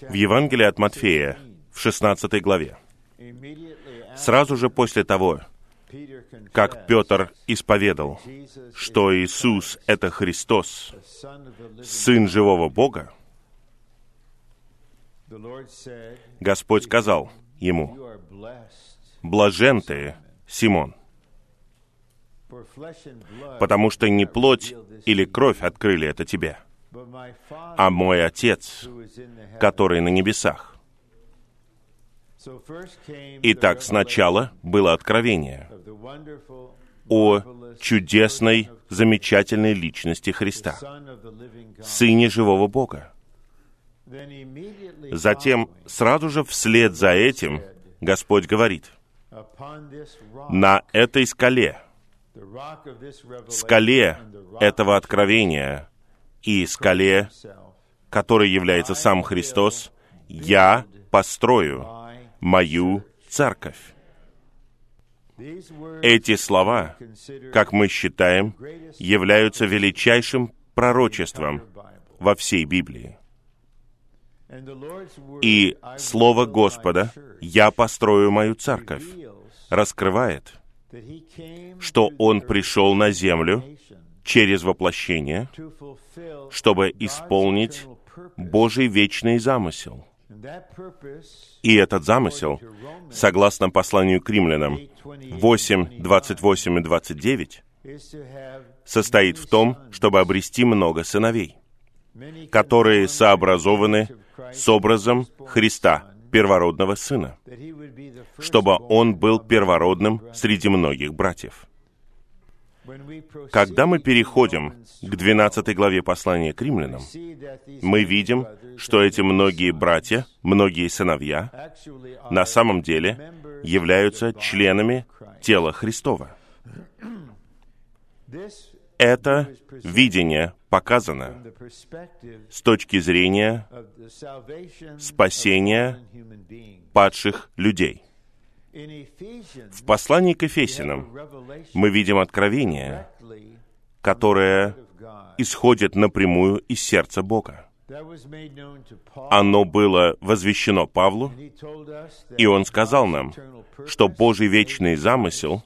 В Евангелии от Матфея, в 16 главе, сразу же после того, как Петр исповедал, что Иисус — это Христос, Сын живого Бога, Господь сказал ему, «Блажен ты, Симон, потому что не плоть или кровь открыли это тебе, а мой Отец, который на небесах. Итак, сначала было откровение о чудесной, замечательной личности Христа, Сыне живого Бога. Затем, сразу же вслед за этим, Господь говорит, «На этой скале, скале этого откровения и скале, которой является сам Христос, я построю мою церковь. Эти слова, как мы считаем, являются величайшим пророчеством во всей Библии. И Слово Господа «Я построю мою церковь» раскрывает, что Он пришел на землю через воплощение, чтобы исполнить Божий вечный замысел. И этот замысел, согласно посланию к римлянам 8, 28 и 29, состоит в том, чтобы обрести много сыновей, которые сообразованы с образом Христа, первородного сына, чтобы он был первородным среди многих братьев. Когда мы переходим к 12 главе послания к римлянам, мы видим, что эти многие братья, многие сыновья, на самом деле являются членами тела Христова. Это видение показано с точки зрения спасения падших людей. В послании к Ефесиным мы видим откровение, которое исходит напрямую из сердца Бога. Оно было возвещено Павлу, и он сказал нам, что Божий вечный замысел,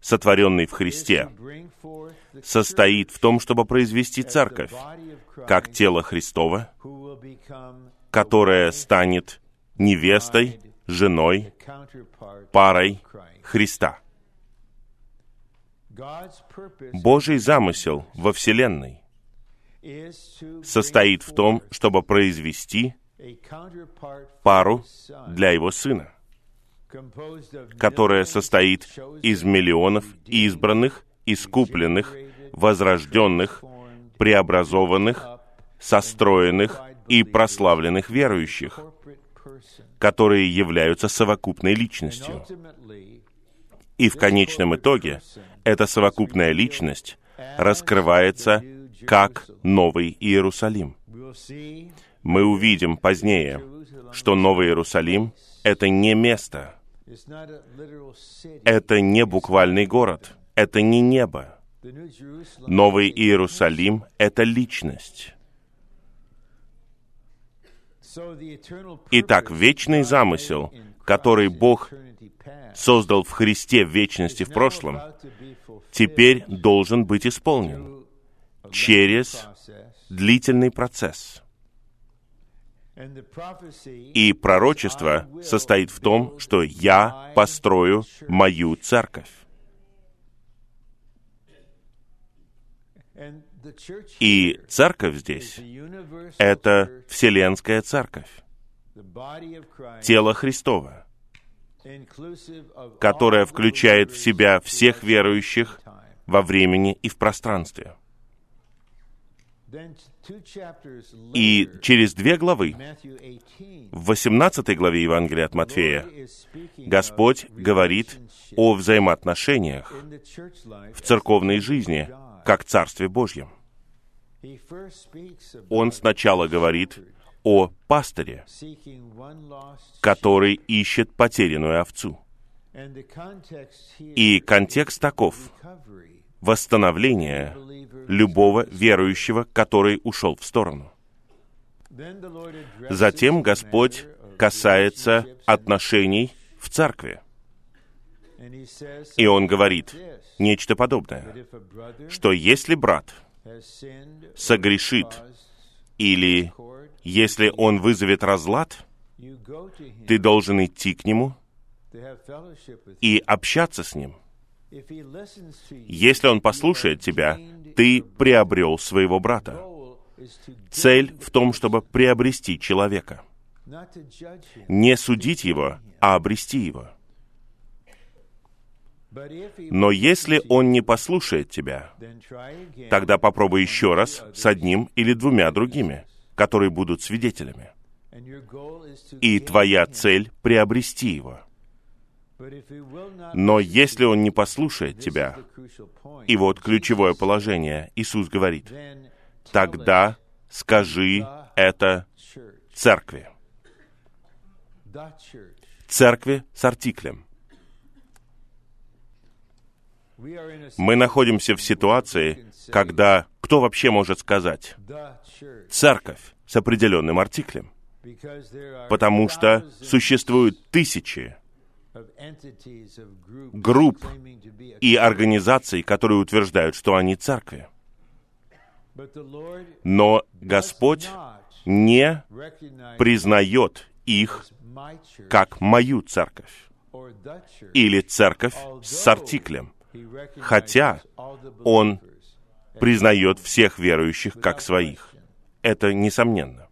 сотворенный в Христе, состоит в том, чтобы произвести церковь, как тело Христова, которое станет невестой, женой, парой Христа. Божий замысел во Вселенной состоит в том, чтобы произвести пару для Его Сына, которая состоит из миллионов избранных, искупленных, возрожденных, преобразованных, состроенных и прославленных верующих, которые являются совокупной личностью. И в конечном итоге эта совокупная личность раскрывается как Новый Иерусалим. Мы увидим позднее, что Новый Иерусалим — это не место, это не буквальный город, это не небо. Новый Иерусалим — это личность. Итак, вечный замысел, который Бог создал в Христе в вечности в прошлом, теперь должен быть исполнен через длительный процесс. И пророчество состоит в том, что я построю мою церковь. И церковь здесь — это Вселенская церковь, тело Христово, которое включает в себя всех верующих во времени и в пространстве. И через две главы, в 18 главе Евангелия от Матфея, Господь говорит о взаимоотношениях в церковной жизни как Царстве Божьем. Он сначала говорит о пастыре, который ищет потерянную овцу. И контекст таков — восстановление любого верующего, который ушел в сторону. Затем Господь касается отношений в церкви. И Он говорит нечто подобное, что если брат согрешит или если он вызовет разлад, ты должен идти к нему и общаться с ним. Если он послушает тебя, ты приобрел своего брата. Цель в том, чтобы приобрести человека. Не судить его, а обрести его. Но если он не послушает тебя, тогда попробуй еще раз с одним или двумя другими, которые будут свидетелями. И твоя цель — приобрести его. Но если он не послушает тебя, и вот ключевое положение, Иисус говорит, тогда скажи это церкви. Церкви с артиклем. Мы находимся в ситуации, когда кто вообще может сказать «церковь» с определенным артиклем? Потому что существуют тысячи групп и организаций, которые утверждают, что они церкви. Но Господь не признает их как мою церковь или церковь с артиклем, хотя Он признает всех верующих как своих. Это несомненно.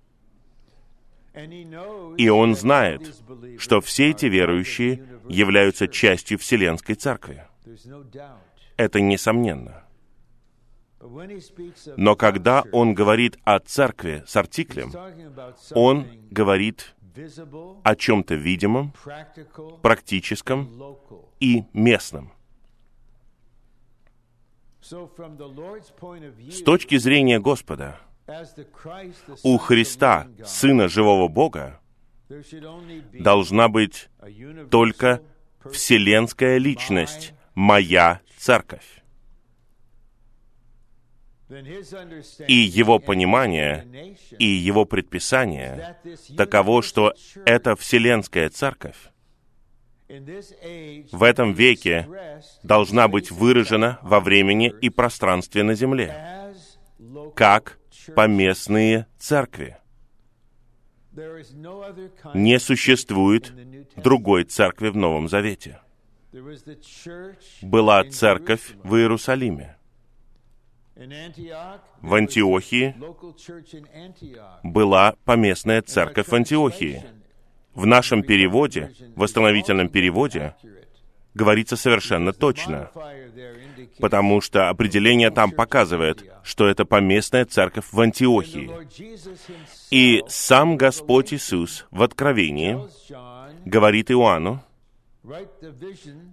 И он знает, что все эти верующие являются частью Вселенской Церкви. Это несомненно. Но когда он говорит о церкви с артиклем, он говорит о чем-то видимом, практическом и местном. С точки зрения Господа, у Христа, Сына Живого Бога, должна быть только вселенская личность, моя церковь. И его понимание, и его предписание таково, что эта вселенская церковь в этом веке должна быть выражена во времени и пространстве на земле, как поместные церкви. Не существует другой церкви в Новом Завете. Была церковь в Иерусалиме. В Антиохии была поместная церковь в Антиохии. В нашем переводе, в восстановительном переводе, говорится совершенно точно, потому что определение там показывает, что это поместная церковь в Антиохии. И сам Господь Иисус в Откровении говорит Иоанну,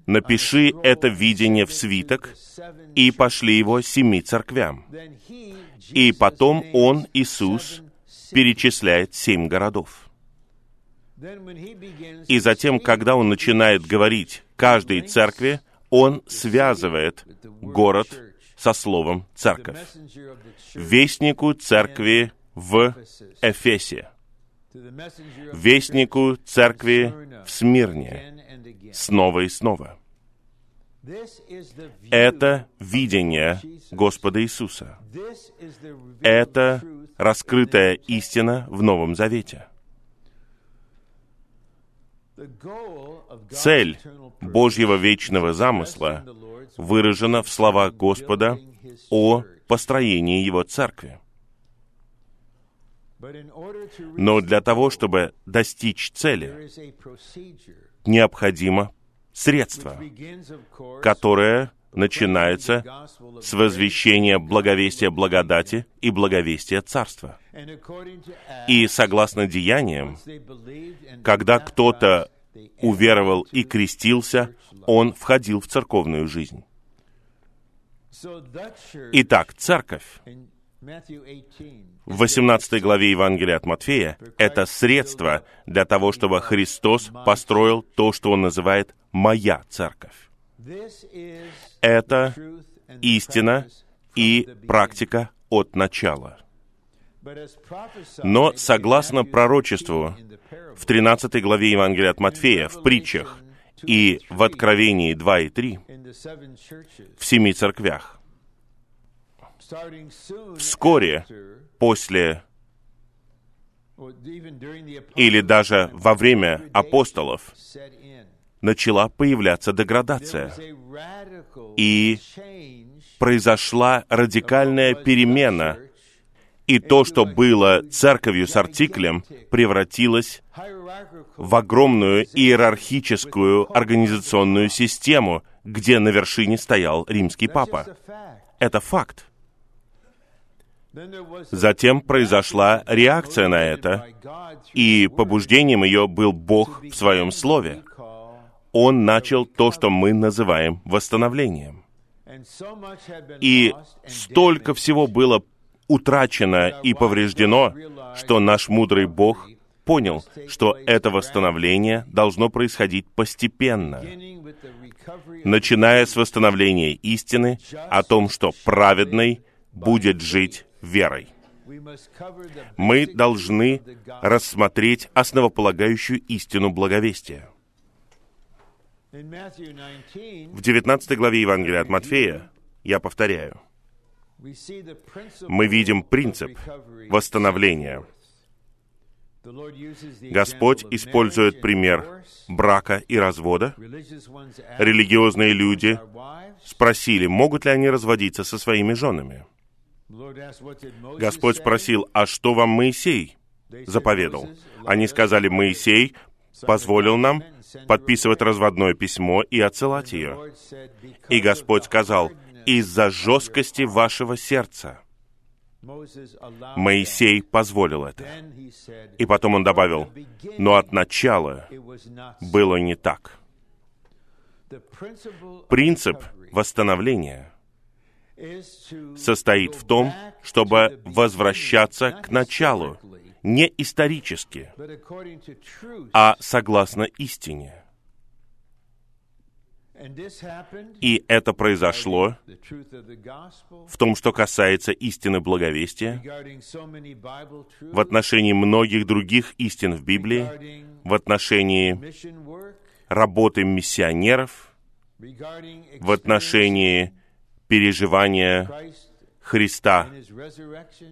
«Напиши это видение в свиток и пошли его семи церквям». И потом Он, Иисус, перечисляет семь городов. И затем, когда Он начинает говорить каждой церкви, Он связывает город со словом «церковь». Вестнику церкви в Эфесе, вестнику церкви в Смирне, снова и снова. Это видение Господа Иисуса. Это раскрытая истина в Новом Завете. Цель Божьего вечного замысла выражена в словах Господа о построении Его церкви. Но для того, чтобы достичь цели, необходимо средство, которое начинается с возвещения благовестия благодати и благовестия царства. И согласно деяниям, когда кто-то уверовал и крестился, он входил в церковную жизнь. Итак, церковь в 18 главе Евангелия от Матфея — это средство для того, чтобы Христос построил то, что Он называет «моя церковь». Это истина и практика от начала. Но согласно пророчеству в 13 главе Евангелия от Матфея, в притчах и в Откровении 2 и 3, в семи церквях, вскоре после или даже во время апостолов начала появляться деградация. И произошла радикальная перемена, и то, что было церковью с артиклем, превратилось в огромную иерархическую организационную систему, где на вершине стоял римский папа. Это факт. Затем произошла реакция на это, и побуждением ее был Бог в своем слове. Он начал то, что мы называем восстановлением. И столько всего было утрачено и повреждено, что наш мудрый Бог понял, что это восстановление должно происходить постепенно, начиная с восстановления истины о том, что праведный будет жить верой. Мы должны рассмотреть основополагающую истину благовестия. В 19 главе Евангелия от Матфея, я повторяю, мы видим принцип восстановления. Господь использует пример брака и развода. Религиозные люди спросили, могут ли они разводиться со своими женами. Господь спросил, а что вам Моисей заповедал? Они сказали, Моисей позволил нам подписывать разводное письмо и отсылать ее. И Господь сказал, из-за жесткости вашего сердца Моисей позволил это. И потом он добавил, но от начала было не так. Принцип восстановления состоит в том, чтобы возвращаться к началу, не исторически, а согласно истине. И это произошло в том, что касается истины благовестия, в отношении многих других истин в Библии, в отношении работы миссионеров, в отношении переживания Христа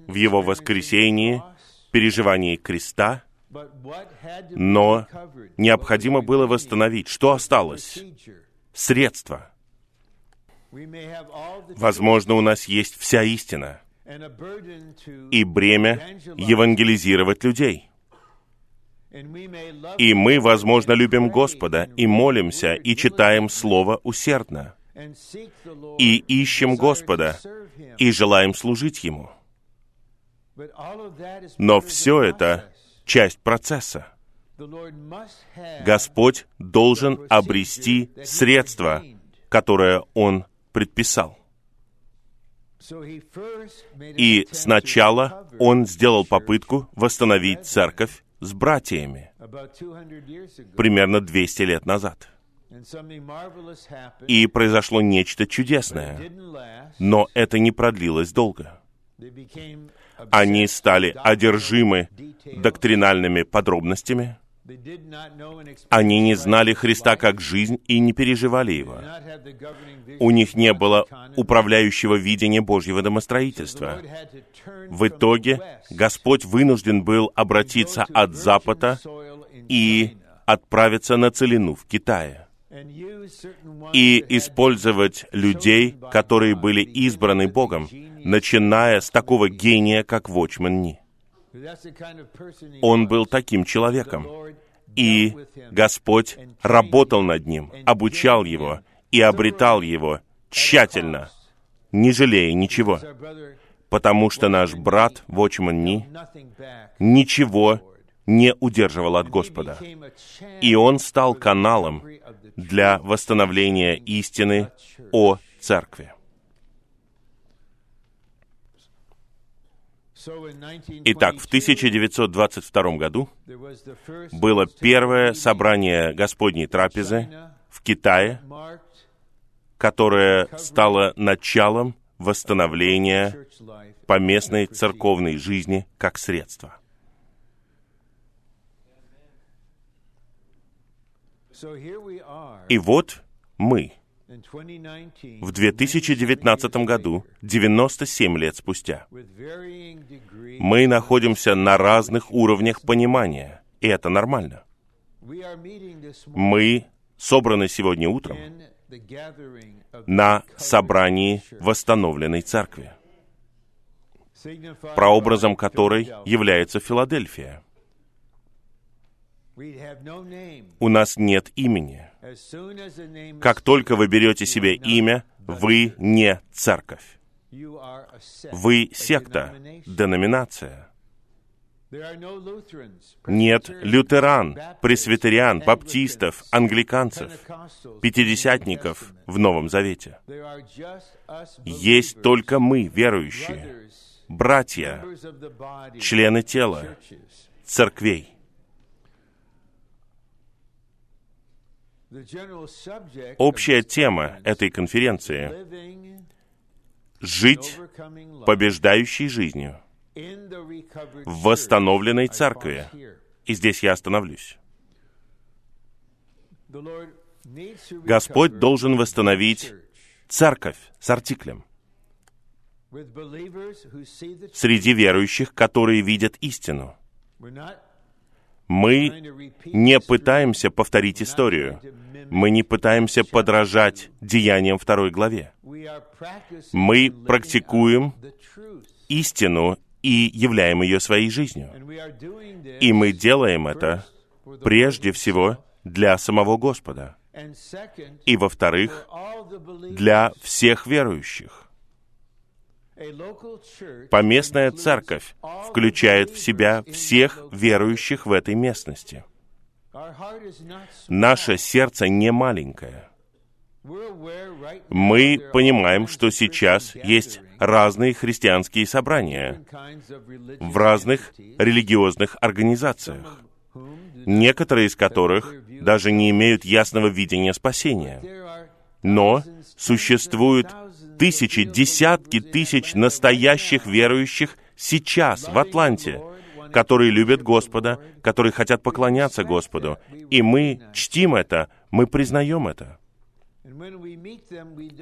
в Его воскресении, переживании креста, но необходимо было восстановить. Что осталось? Средства. Возможно, у нас есть вся истина и бремя евангелизировать людей. И мы, возможно, любим Господа и молимся и читаем Слово усердно и ищем Господа, и желаем служить Ему. Но все это часть процесса. Господь должен обрести средства, которое Он предписал. И сначала Он сделал попытку восстановить церковь с братьями примерно 200 лет назад. И произошло нечто чудесное. Но это не продлилось долго. Они стали одержимы доктринальными подробностями. Они не знали Христа как жизнь и не переживали Его. У них не было управляющего видения Божьего домостроительства. В итоге Господь вынужден был обратиться от Запада и отправиться на целину в Китае и использовать людей, которые были избраны Богом, начиная с такого гения, как Вочман Ни. Он был таким человеком, и Господь работал над ним, обучал его и обретал его тщательно, не жалея ничего, потому что наш брат Вочман Ни ничего не удерживал от Господа. И он стал каналом для восстановления истины о церкви. Итак, в 1922 году было первое собрание Господней трапезы в Китае, которое стало началом восстановления поместной церковной жизни как средство. И вот мы в 2019 году, 97 лет спустя, мы находимся на разных уровнях понимания, и это нормально. Мы собраны сегодня утром на собрании восстановленной церкви, прообразом которой является Филадельфия. У нас нет имени. Как только вы берете себе имя, вы не церковь. Вы секта, деноминация. Нет лютеран, пресвитериан, баптистов, англиканцев, пятидесятников в Новом Завете. Есть только мы, верующие, братья, члены тела, церквей. Общая тема этой конференции — жить побеждающей жизнью в восстановленной церкви. И здесь я остановлюсь. Господь должен восстановить церковь с артиклем среди верующих, которые видят истину. Мы не пытаемся повторить историю. Мы не пытаемся подражать деяниям второй главе. Мы практикуем истину и являем ее своей жизнью. И мы делаем это прежде всего для самого Господа. И во-вторых, для всех верующих. Поместная церковь включает в себя всех верующих в этой местности. Наше сердце не маленькое. Мы понимаем, что сейчас есть разные христианские собрания в разных религиозных организациях, некоторые из которых даже не имеют ясного видения спасения. Но существуют тысячи, десятки тысяч настоящих верующих сейчас в Атланте, которые любят Господа, которые хотят поклоняться Господу. И мы чтим это, мы признаем это.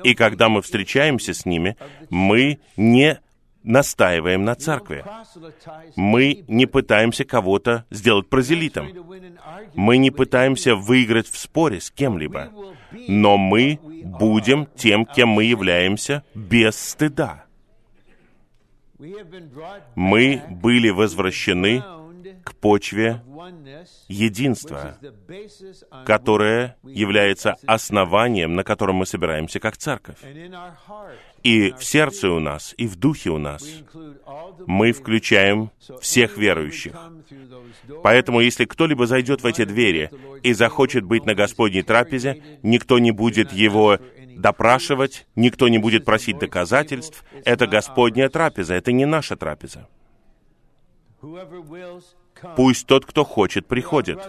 И когда мы встречаемся с ними, мы не настаиваем на церкви. Мы не пытаемся кого-то сделать прозелитом. Мы не пытаемся выиграть в споре с кем-либо. Но мы будем тем, кем мы являемся, без стыда. Мы были возвращены к почве единства, которое является основанием, на котором мы собираемся как церковь. И в сердце у нас, и в духе у нас мы включаем всех верующих. Поэтому, если кто-либо зайдет в эти двери и захочет быть на Господней трапезе, никто не будет его допрашивать, никто не будет просить доказательств. Это Господняя трапеза, это не наша трапеза. Пусть тот, кто хочет, приходит.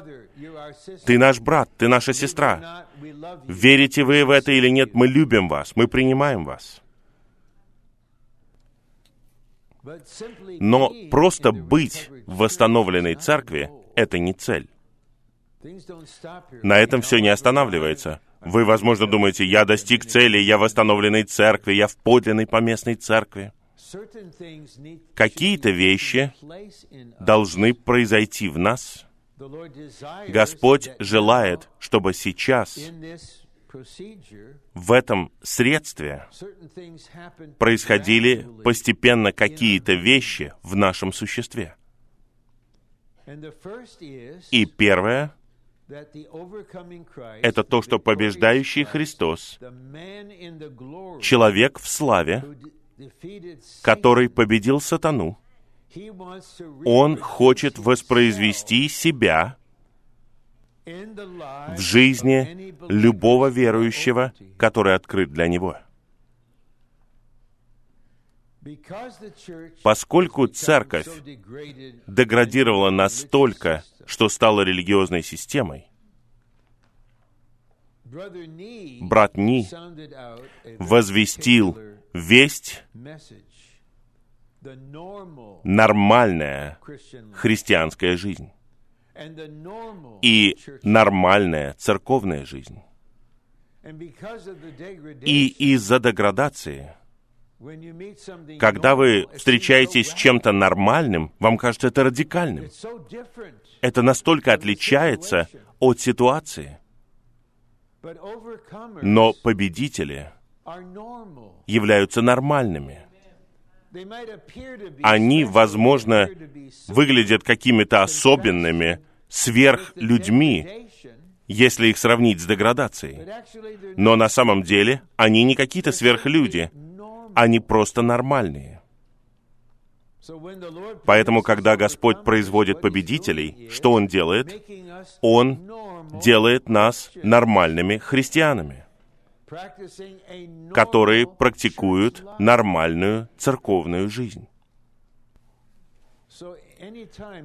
Ты наш брат, ты наша сестра. Верите вы в это или нет, мы любим вас, мы принимаем вас. Но просто быть в восстановленной церкви — это не цель. На этом все не останавливается. Вы, возможно, думаете, я достиг цели, я в восстановленной церкви, я в подлинной поместной церкви. Какие-то вещи должны произойти в нас. Господь желает, чтобы сейчас в этом средстве происходили постепенно какие-то вещи в нашем существе. И первое — это то, что побеждающий Христос, человек в славе, который победил сатану, он хочет воспроизвести себя в жизни любого верующего, который открыт для него. Поскольку церковь деградировала настолько, что стала религиозной системой, брат Ни возвестил весть нормальная христианская жизнь и нормальная церковная жизнь. И из-за деградации, когда вы встречаетесь с чем-то нормальным, вам кажется это радикальным. Это настолько отличается от ситуации. Но победители являются нормальными. Они, возможно, выглядят какими-то особенными, сверхлюдьми, если их сравнить с деградацией. Но на самом деле они не какие-то сверхлюди, они просто нормальные. Поэтому, когда Господь производит победителей, что Он делает? Он делает нас нормальными христианами, которые практикуют нормальную церковную жизнь.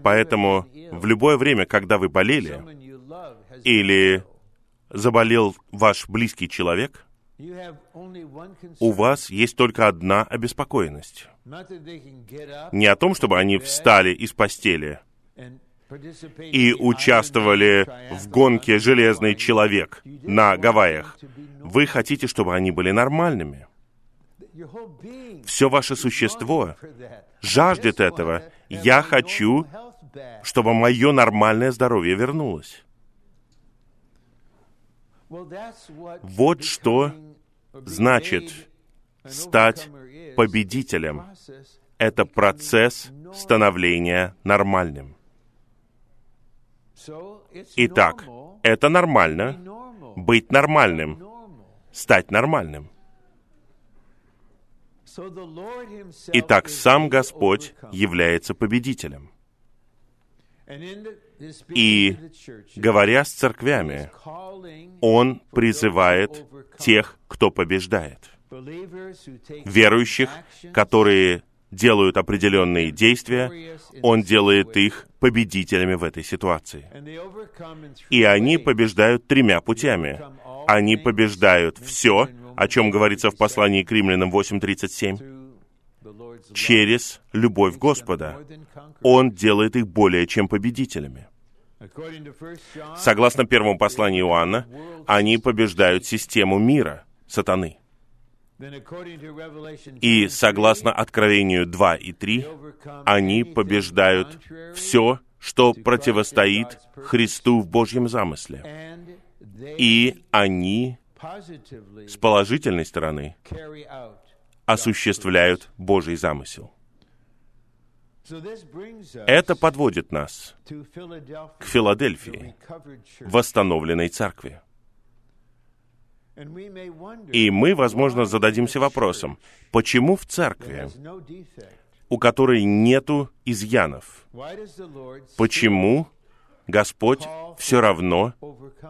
Поэтому в любое время, когда вы болели, или заболел ваш близкий человек, у вас есть только одна обеспокоенность. Не о том, чтобы они встали из постели и участвовали в гонке «Железный человек» на Гавайях. Вы хотите, чтобы они были нормальными. Все ваше существо жаждет этого. Я хочу, чтобы мое нормальное здоровье вернулось. Вот что значит стать победителем. Это процесс становления нормальным. Итак, это нормально быть нормальным, стать нормальным. Итак, сам Господь является победителем. И, говоря с церквями, Он призывает тех, кто побеждает. Верующих, которые делают определенные действия, Он делает их победителями в этой ситуации. И они побеждают тремя путями. Они побеждают все, о чем говорится в послании к римлянам 8.37, через любовь Господа. Он делает их более чем победителями. Согласно первому посланию Иоанна, они побеждают систему мира, сатаны. И согласно Откровению 2 и 3, они побеждают все, что противостоит Христу в Божьем замысле. И они с положительной стороны осуществляют Божий замысел. Это подводит нас к Филадельфии, восстановленной церкви. И мы, возможно, зададимся вопросом, почему в церкви, у которой нету изъянов, почему Господь все равно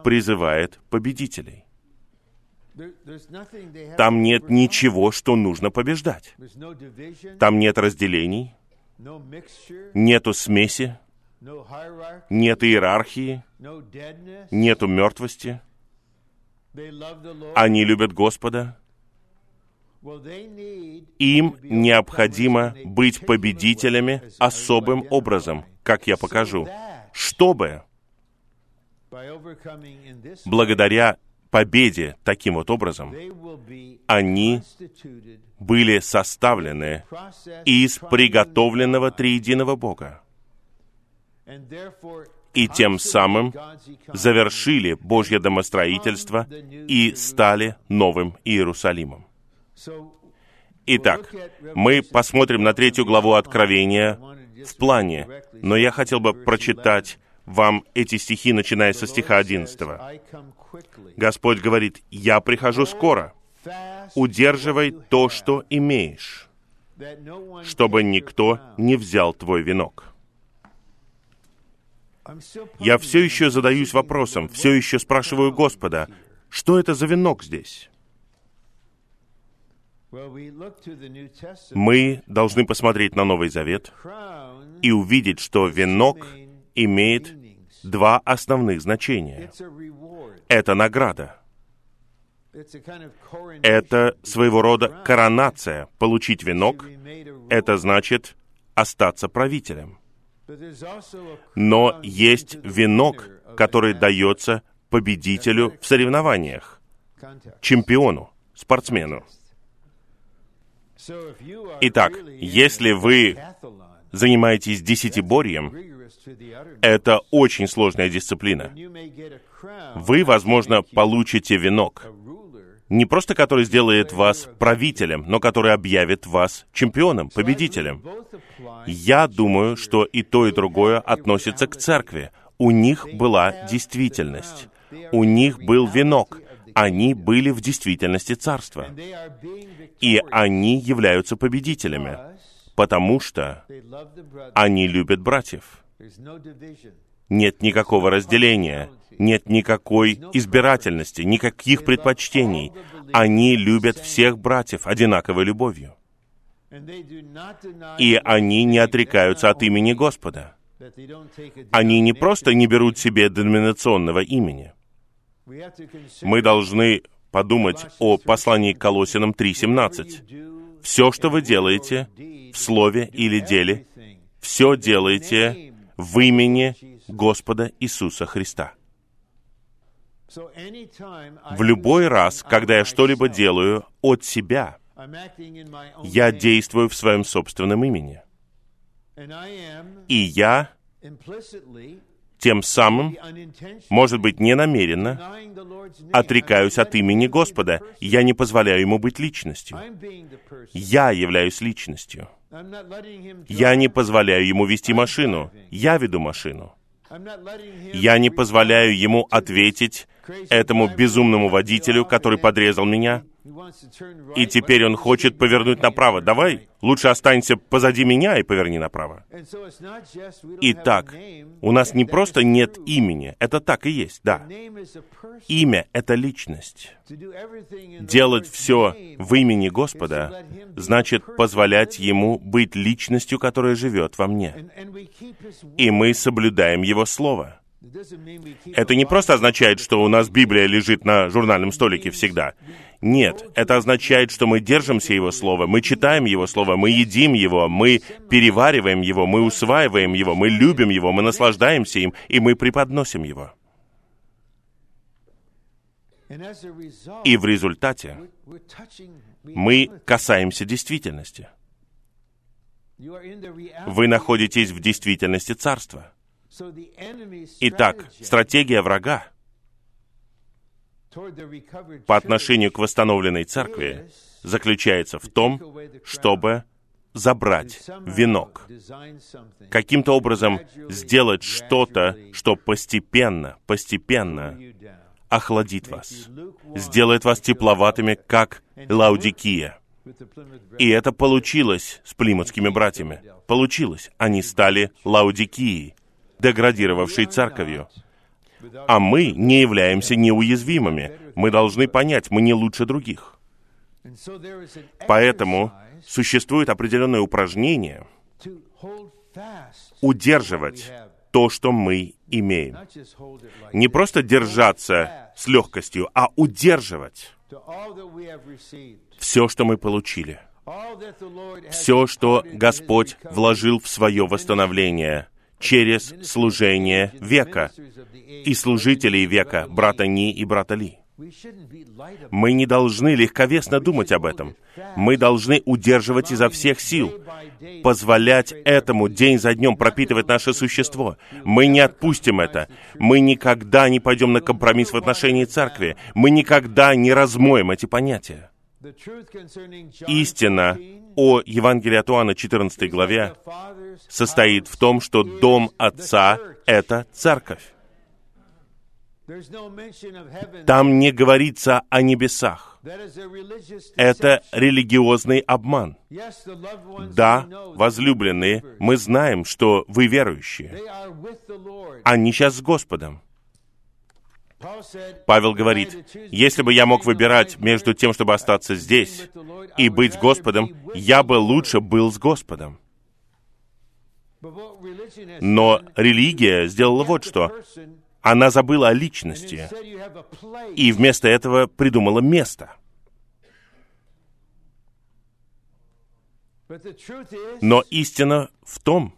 призывает победителей? Там нет ничего, что нужно побеждать. Там нет разделений, нету смеси, нет иерархии, нету мертвости. Они любят Господа. Им необходимо быть победителями особым образом, как я покажу, чтобы благодаря победе таким вот образом, они были составлены из приготовленного триединого Бога. И тем самым завершили Божье домостроительство и стали новым Иерусалимом. Итак, мы посмотрим на третью главу Откровения в плане, но я хотел бы прочитать вам эти стихи, начиная со стиха 11. Господь говорит, «Я прихожу скоро. Удерживай то, что имеешь, чтобы никто не взял твой венок». Я все еще задаюсь вопросом, все еще спрашиваю Господа, что это за венок здесь? Мы должны посмотреть на Новый Завет и увидеть, что венок имеет два основных значения. Это награда. Это своего рода коронация. Получить венок — это значит остаться правителем. Но есть венок, который дается победителю в соревнованиях, чемпиону, спортсмену. Итак, если вы занимаетесь десятиборьем, это очень сложная дисциплина. Вы, возможно, получите венок, не просто который сделает вас правителем, но который объявит вас чемпионом, победителем. Я думаю, что и то, и другое относится к церкви. У них была действительность. У них был венок. Они были в действительности царства. И они являются победителями, потому что они любят братьев. Нет никакого разделения, нет никакой избирательности, никаких предпочтений. Они любят всех братьев одинаковой любовью. И они не отрекаются от имени Господа. Они не просто не берут себе деноминационного имени. Мы должны подумать о послании к Колосинам 3.17. Все, что вы делаете, в слове или деле, все делаете в имени Господа Иисуса Христа. В любой раз, когда я что-либо делаю от себя, я действую в своем собственном имени. И я тем самым, может быть, ненамеренно, отрекаюсь от имени Господа. Я не позволяю ему быть личностью. Я являюсь личностью. Я не позволяю ему вести машину. Я веду машину. Я не позволяю ему ответить этому безумному водителю, который подрезал меня, и теперь он хочет повернуть направо. Давай, лучше останься позади меня и поверни направо. Итак, у нас не просто нет имени, это так и есть, да. Имя — это личность. Делать все в имени Господа значит позволять Ему быть личностью, которая живет во мне. И мы соблюдаем Его Слово. Это не просто означает, что у нас Библия лежит на журнальном столике всегда. Нет, это означает, что мы держимся Его Слова, мы читаем Его Слово, мы едим Его, мы перевариваем Его, мы усваиваем Его, мы любим Его, мы наслаждаемся им, и мы преподносим Его. И в результате мы касаемся действительности. Вы находитесь в действительности Царства. Итак, стратегия врага по отношению к восстановленной церкви заключается в том, чтобы забрать венок, каким-то образом сделать что-то, что постепенно, постепенно охладит вас, сделает вас тепловатыми, как Лаудикия. И это получилось с плимутскими братьями. Получилось. Они стали Лаудикией, деградировавшей церковью. А мы не являемся неуязвимыми. Мы должны понять, мы не лучше других. Поэтому существует определенное упражнение удерживать то, что мы имеем. Не просто держаться с легкостью, а удерживать все, что мы получили. Все, что Господь вложил в свое восстановление через служение века и служителей века, брата Ни и брата Ли. Мы не должны легковесно думать об этом. Мы должны удерживать изо всех сил, позволять этому день за днем пропитывать наше существо. Мы не отпустим это. Мы никогда не пойдем на компромисс в отношении церкви. Мы никогда не размоем эти понятия. Истина о Евангелии от Иоанна 14 главе состоит в том, что дом Отца — это церковь. Там не говорится о небесах. Это религиозный обман. Да, возлюбленные, мы знаем, что вы верующие. Они сейчас с Господом. Павел говорит, если бы я мог выбирать между тем, чтобы остаться здесь и быть Господом, я бы лучше был с Господом. Но религия сделала вот что. Она забыла о личности и вместо этого придумала место. Но истина в том,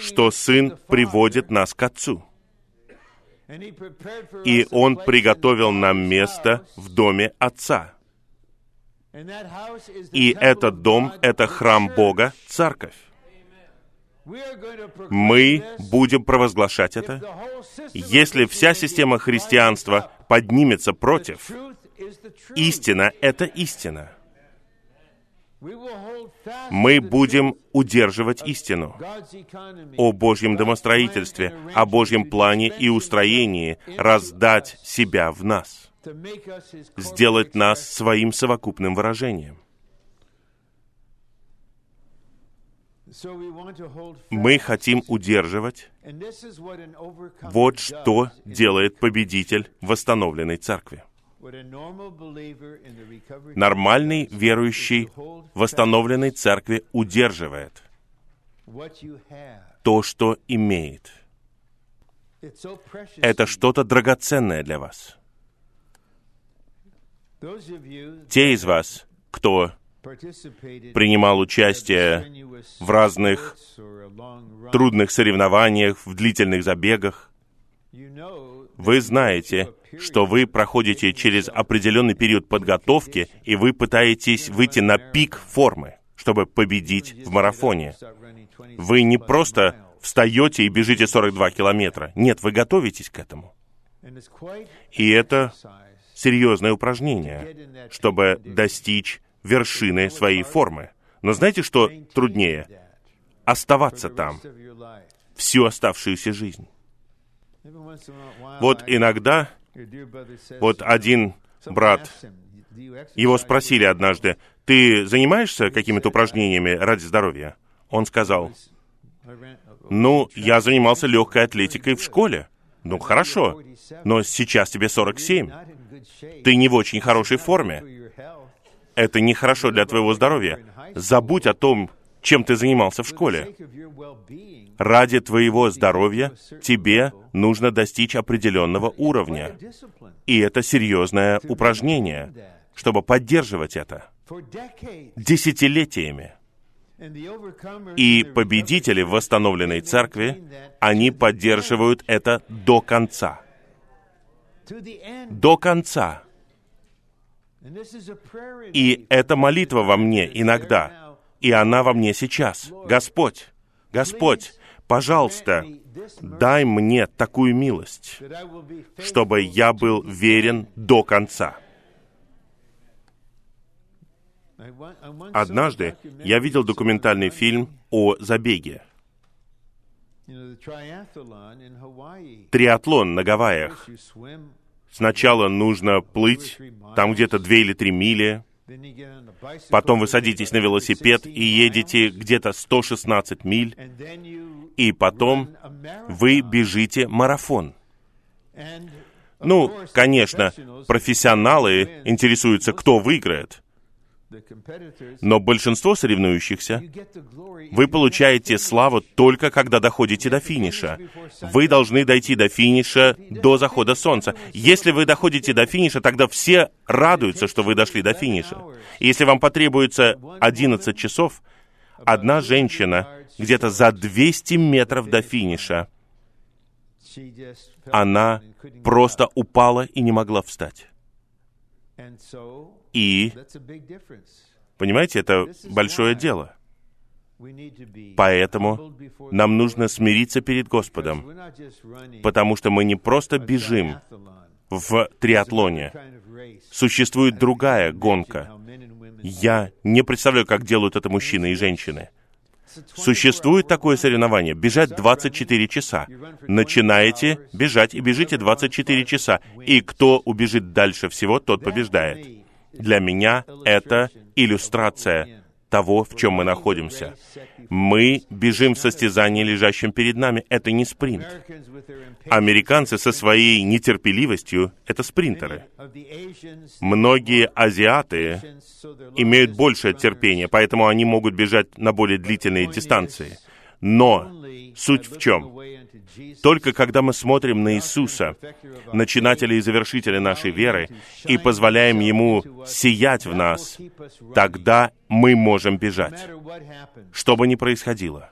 что Сын приводит нас к Отцу. И Он приготовил нам место в доме Отца. И этот дом — это храм Бога, церковь. Мы будем провозглашать это. Если вся система христианства поднимется против, истина — это истина. Мы будем удерживать истину о Божьем домостроительстве, о Божьем плане и устроении раздать себя в нас, сделать нас своим совокупным выражением. Мы хотим удерживать. Вот что делает победитель восстановленной церкви. Нормальный верующий восстановленной церкви удерживает то, что имеет. Это что-то драгоценное для вас. Те из вас, кто принимал участие в разных трудных соревнованиях, в длительных забегах, вы знаете, что вы проходите через определенный период подготовки, и вы пытаетесь выйти на пик формы, чтобы победить в марафоне. Вы не просто встаете и бежите 42 километра. Нет, вы готовитесь к этому. И это серьезное упражнение, чтобы достичь вершины своей формы. Но знаете, что труднее? Оставаться там всю оставшуюся жизнь. Вот иногда, вот один брат, его спросили однажды, ты занимаешься какими-то упражнениями ради здоровья? Он сказал, ну, я занимался легкой атлетикой в школе. Ну, хорошо, но сейчас тебе 47. Ты не в очень хорошей форме. Это нехорошо для твоего здоровья. Забудь о том, чем ты занимался в школе. Ради твоего здоровья тебе нужно достичь определенного уровня. И это серьезное упражнение, чтобы поддерживать это десятилетиями. И победители в восстановленной церкви, они поддерживают это до конца. До конца. И это молитва во мне иногда, и она во мне сейчас. Господь, Господь, пожалуйста, дай мне такую милость, чтобы я был верен до конца. Однажды я видел документальный фильм о забеге. Триатлон на Гавайях. Сначала нужно плыть, там где-то две или три мили, потом вы садитесь на велосипед и едете где-то 116 миль, и потом вы бежите марафон. Ну, конечно, профессионалы интересуются, кто выиграет. Но большинство соревнующихся, вы получаете славу только когда доходите до финиша. Вы должны дойти до финиша до захода солнца. Если вы доходите до финиша, тогда все радуются, что вы дошли до финиша. если вам потребуется 11 часов, одна женщина где-то за 200 метров до финиша, она просто упала и не могла встать. И, понимаете, это большое дело. Поэтому нам нужно смириться перед Господом, потому что мы не просто бежим в триатлоне. Существует другая гонка. Я не представляю, как делают это мужчины и женщины. Существует такое соревнование. Бежать 24 часа. Начинаете бежать и бежите 24 часа. И кто убежит дальше всего, тот побеждает. Для меня это иллюстрация того, в чем мы находимся. Мы бежим в состязании, лежащем перед нами. Это не спринт. Американцы со своей нетерпеливостью — это спринтеры. Многие азиаты имеют большее терпение, поэтому они могут бежать на более длительные дистанции. Но суть в чем? Только когда мы смотрим на Иисуса, начинателя и завершителя нашей веры, и позволяем Ему сиять в нас, тогда мы можем бежать, что бы ни происходило.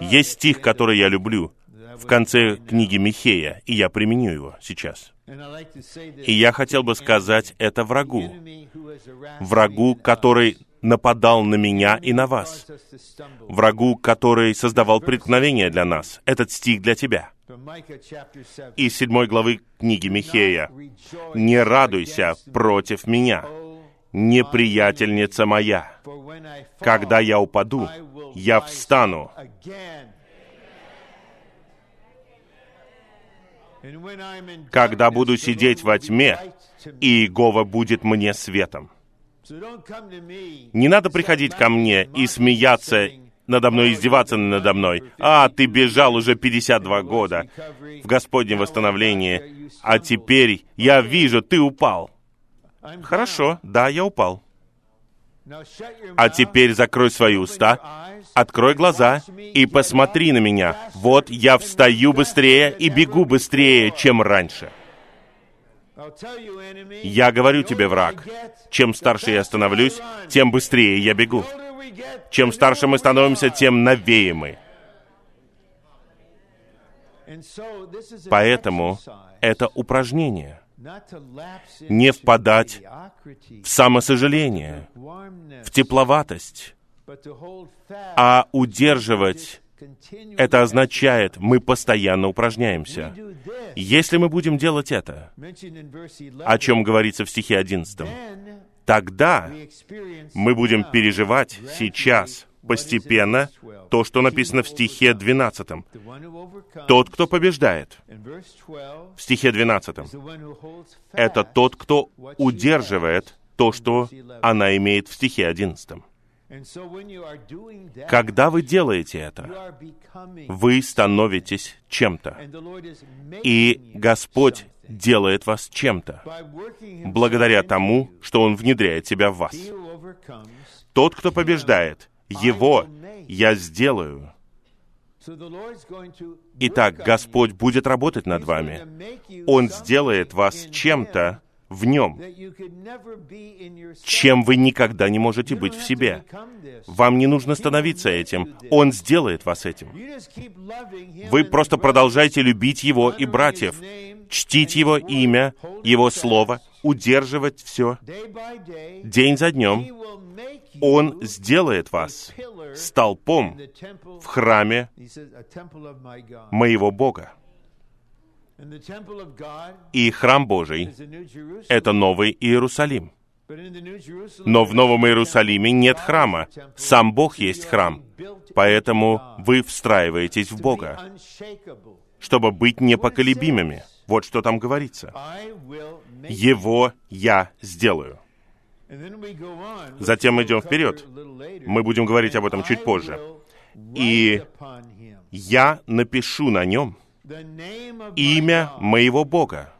Есть стих, который я люблю, в конце книги Михея, и я применю его сейчас. И я хотел бы сказать это врагу, врагу, который нападал на меня и на вас, врагу, который создавал преткновение для нас. Этот стих для тебя. Из седьмой главы книги Михея. «Не радуйся против меня, неприятельница моя. Когда я упаду, я встану, когда буду сидеть во тьме, и Иегова будет мне светом. Не надо приходить ко мне и смеяться надо мной, издеваться надо мной. А, ты бежал уже 52 года в Господнем восстановлении, а теперь я вижу, ты упал. Хорошо, да, я упал. А теперь закрой свои уста, открой глаза и посмотри на меня. Вот я встаю быстрее и бегу быстрее, чем раньше. Я говорю тебе, враг, чем старше я становлюсь, тем быстрее я бегу. Чем старше мы становимся, тем новее мы. Поэтому это упражнение. Не впадать в самосожаление, в тепловатость, а удерживать это означает, мы постоянно упражняемся. Если мы будем делать это, о чем говорится в стихе 11, тогда мы будем переживать сейчас постепенно то, что написано в стихе 12. Тот, кто побеждает. В стихе 12. Это тот, кто удерживает то, что она имеет в стихе 11. Когда вы делаете это, вы становитесь чем-то. И Господь делает вас чем-то, благодаря тому, что Он внедряет себя в вас. Тот, кто побеждает, его я сделаю. Итак, Господь будет работать над вами. Он сделает вас чем-то, в нем, чем вы никогда не можете быть в себе. Вам не нужно становиться этим. Он сделает вас этим. Вы просто продолжайте любить Его и братьев, чтить Его имя, Его Слово, удерживать все. День за днем Он сделает вас столпом в храме моего Бога. И храм Божий — это Новый Иерусалим. Но в Новом Иерусалиме нет храма. Сам Бог есть храм. Поэтому вы встраиваетесь в Бога, чтобы быть непоколебимыми. Вот что там говорится. Его я сделаю. Затем мы идем вперед. Мы будем говорить об этом чуть позже. И я напишу на нем имя моего Бога.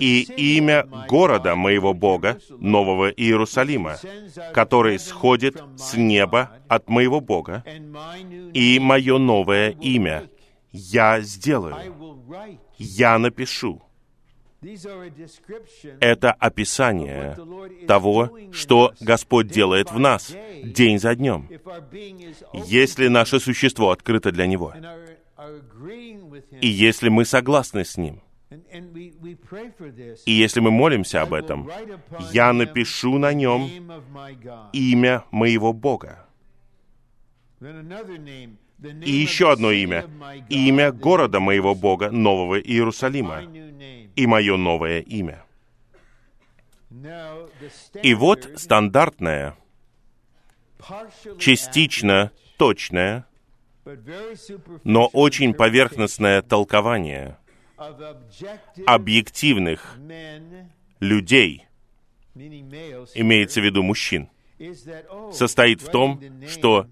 И имя города моего Бога, Нового Иерусалима, который сходит с неба от моего Бога, и мое новое имя я сделаю, я напишу. Это описание того, что Господь делает в нас день за днем, если наше существо открыто для Него. И если мы согласны с Ним, и если мы молимся об этом, я напишу на нем имя моего Бога. И еще одно имя. Имя города моего Бога, Нового Иерусалима. И мое новое имя. И вот стандартное, частично точное, но очень поверхностное толкование объективных людей, имеется в виду мужчин, состоит в том, что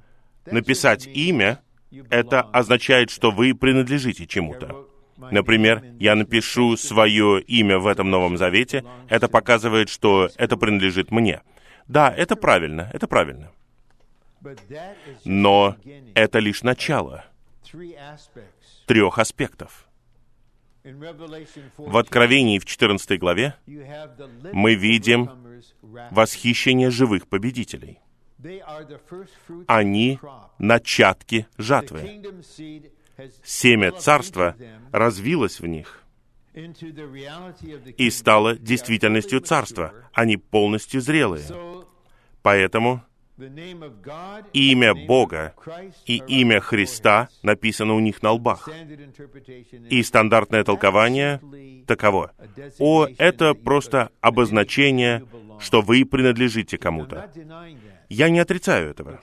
написать имя — это означает, что вы принадлежите чему-то. Например, я напишу свое имя в этом Новом Завете, это показывает, что это принадлежит мне. Да, это правильно, это правильно. Но это лишь начало трех аспектов. В Откровении в 14 главе мы видим восхищение живых победителей. Они начатки жатвы. Семя царства развилось в них и стало действительностью царства. Они полностью зрелые. Поэтому имя Бога и имя Христа написано у них на лбах. И стандартное толкование таково. О, это просто обозначение, что вы принадлежите кому-то. Я не отрицаю этого.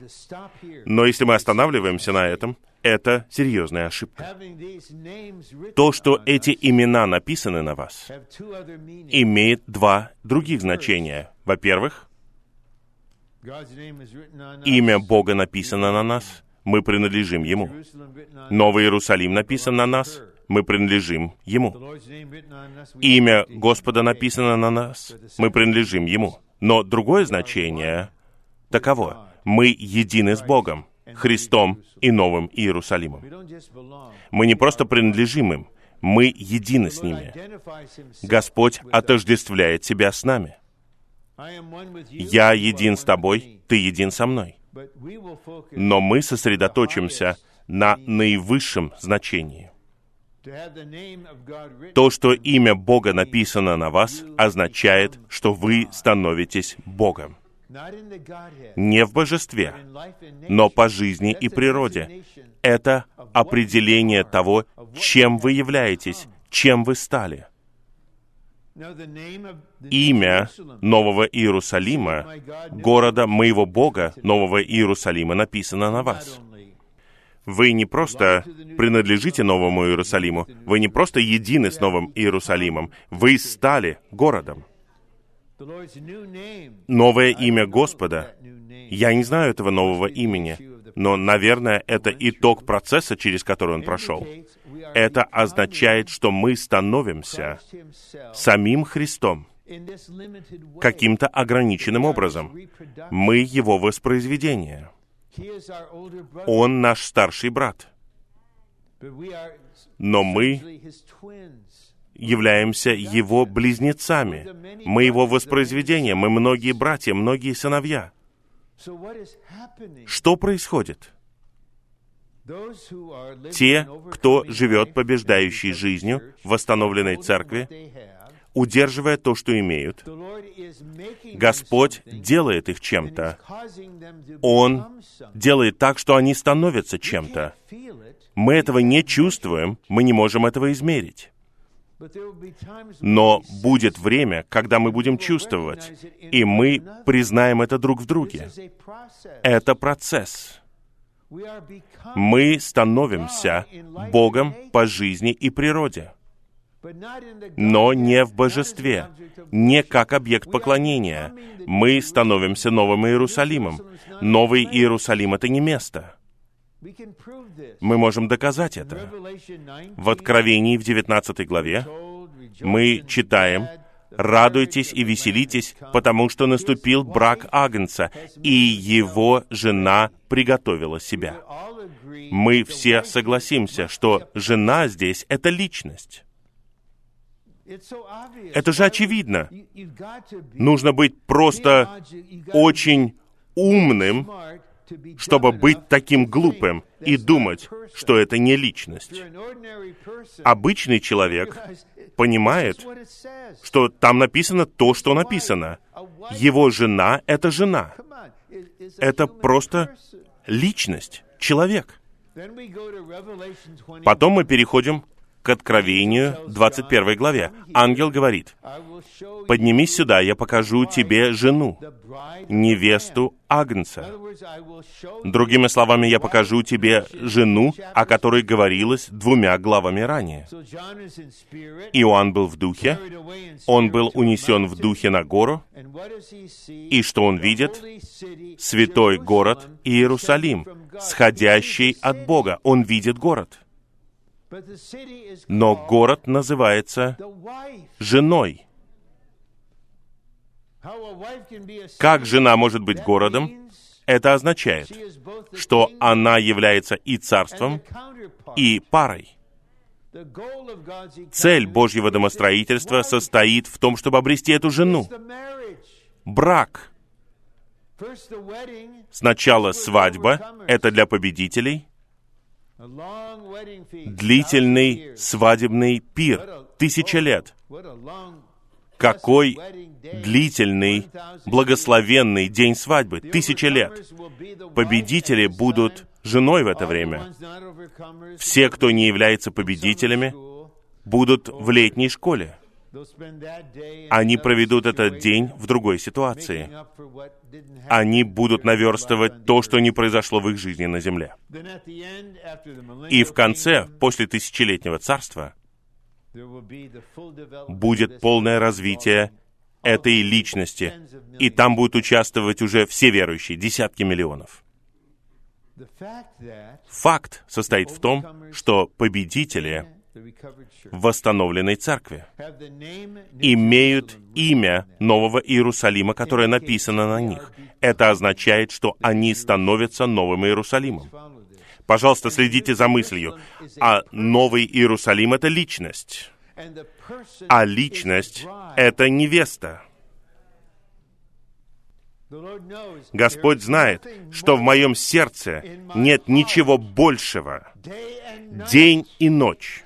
Но если мы останавливаемся на этом, это серьезная ошибка. То, что эти имена написаны на вас, имеет два других значения. Во-первых, имя Бога написано на нас, мы принадлежим Ему. Новый Иерусалим написан на нас, мы принадлежим Ему. Имя Господа написано на нас, мы принадлежим Ему. Но другое значение таково. Мы едины с Богом. Христом и Новым Иерусалимом. Мы не просто принадлежим им, мы едины с ними. Господь отождествляет себя с нами. Я един с тобой, ты един со мной. Но мы сосредоточимся на наивысшем значении. То, что имя Бога написано на вас, означает, что вы становитесь Богом не в божестве, но по жизни и природе. Это определение того, чем вы являетесь, чем вы стали. Имя Нового Иерусалима, города моего Бога, Нового Иерусалима, написано на вас. Вы не просто принадлежите Новому Иерусалиму, вы не просто едины с Новым Иерусалимом, вы стали городом. Новое имя Господа. Я не знаю этого нового имени, но, наверное, это итог процесса, через который он прошел. Это означает, что мы становимся самим Христом каким-то ограниченным образом. Мы его воспроизведение. Он наш старший брат. Но мы являемся Его близнецами. Мы Его воспроизведение, мы многие братья, многие сыновья. Что происходит? Те, кто живет побеждающей жизнью в восстановленной церкви, удерживая то, что имеют, Господь делает их чем-то. Он делает так, что они становятся чем-то. Мы этого не чувствуем, мы не можем этого измерить. Но будет время, когда мы будем чувствовать, и мы признаем это друг в друге. Это процесс. Мы становимся Богом по жизни и природе, но не в божестве, не как объект поклонения. Мы становимся Новым Иерусалимом. Новый Иерусалим — это не место — мы можем доказать это. В Откровении в 19 главе мы читаем «Радуйтесь и веселитесь, потому что наступил брак Агнца, и его жена приготовила себя». Мы все согласимся, что жена здесь — это личность. Это же очевидно. Нужно быть просто очень умным, чтобы быть таким глупым и думать, что это не личность. Обычный человек понимает, что там написано то, что написано. Его жена — это жена. Это просто личность, человек. Потом мы переходим к Откровению 21 главе. Ангел говорит, «Поднимись сюда, я покажу тебе жену, невесту Агнца». Другими словами, я покажу тебе жену, о которой говорилось двумя главами ранее. Иоанн был в духе, он был унесен в духе на гору, и что он видит? Святой город Иерусалим, сходящий от Бога. Он видит город. Но город называется женой. Как жена может быть городом? Это означает, что она является и царством, и парой. Цель Божьего домостроительства состоит в том, чтобы обрести эту жену. Брак. Сначала свадьба, это для победителей. Длительный свадебный пир, тысяча лет. Какой длительный, благословенный день свадьбы, тысяча лет. Победители будут женой в это время. Все, кто не является победителями, будут в летней школе. Они проведут этот день в другой ситуации. Они будут наверстывать то, что не произошло в их жизни на земле. И в конце, после тысячелетнего царства, будет полное развитие этой личности, и там будут участвовать уже все верующие, десятки миллионов. Факт состоит в том, что победители восстановленной церкви имеют имя Нового Иерусалима, которое написано на них. Это означает, что они становятся Новым Иерусалимом. Пожалуйста, следите за мыслью. А Новый Иерусалим — это личность. А личность — это невеста. Господь знает, что в моем сердце нет ничего большего день и ночь,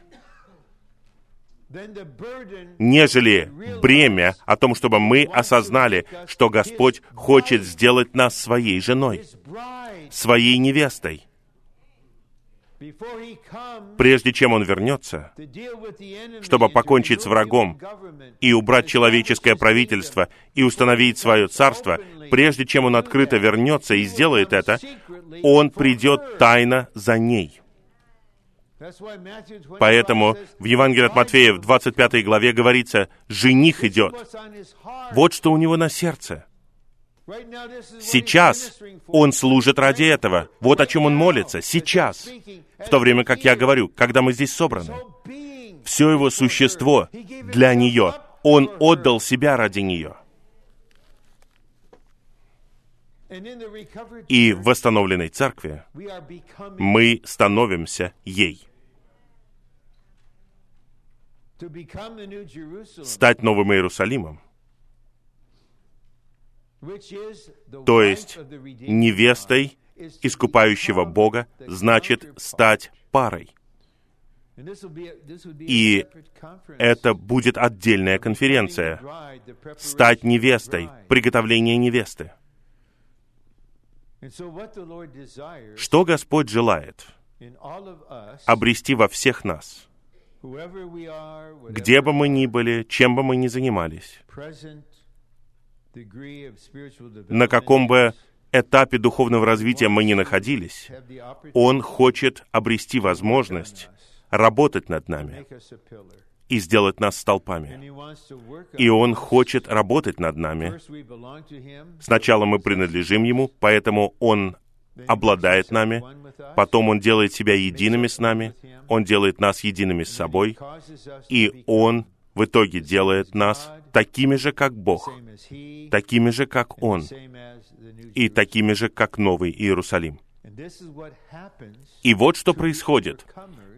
нежели бремя о том, чтобы мы осознали, что Господь хочет сделать нас своей женой, своей невестой. Прежде чем Он вернется, чтобы покончить с врагом и убрать человеческое правительство и установить свое царство, прежде чем Он открыто вернется и сделает это, Он придет тайно за ней. Поэтому в Евангелии от Матфея в 25 главе говорится, «Жених идет». Вот что у него на сердце. Сейчас он служит ради этого. Вот о чем он молится. Сейчас. В то время как я говорю, когда мы здесь собраны. Все его существо для нее. Он отдал себя ради нее. И в восстановленной церкви мы становимся ей. Стать Новым Иерусалимом, то есть невестой искупающего Бога, значит стать парой. И это будет отдельная конференция. Стать невестой, приготовление невесты. Что Господь желает? Обрести во всех нас, где бы мы ни были, чем бы мы ни занимались, на каком бы этапе духовного развития мы ни находились, Он хочет обрести возможность работать над нами и сделать нас столпами. И Он хочет работать над нами. Сначала мы принадлежим Ему, поэтому Он обладает нами, потом Он делает себя едиными с нами, Он делает нас едиными с собой, и Он в итоге делает нас такими же, как Бог, такими же, как Он, и такими же, как Новый Иерусалим. И вот что происходит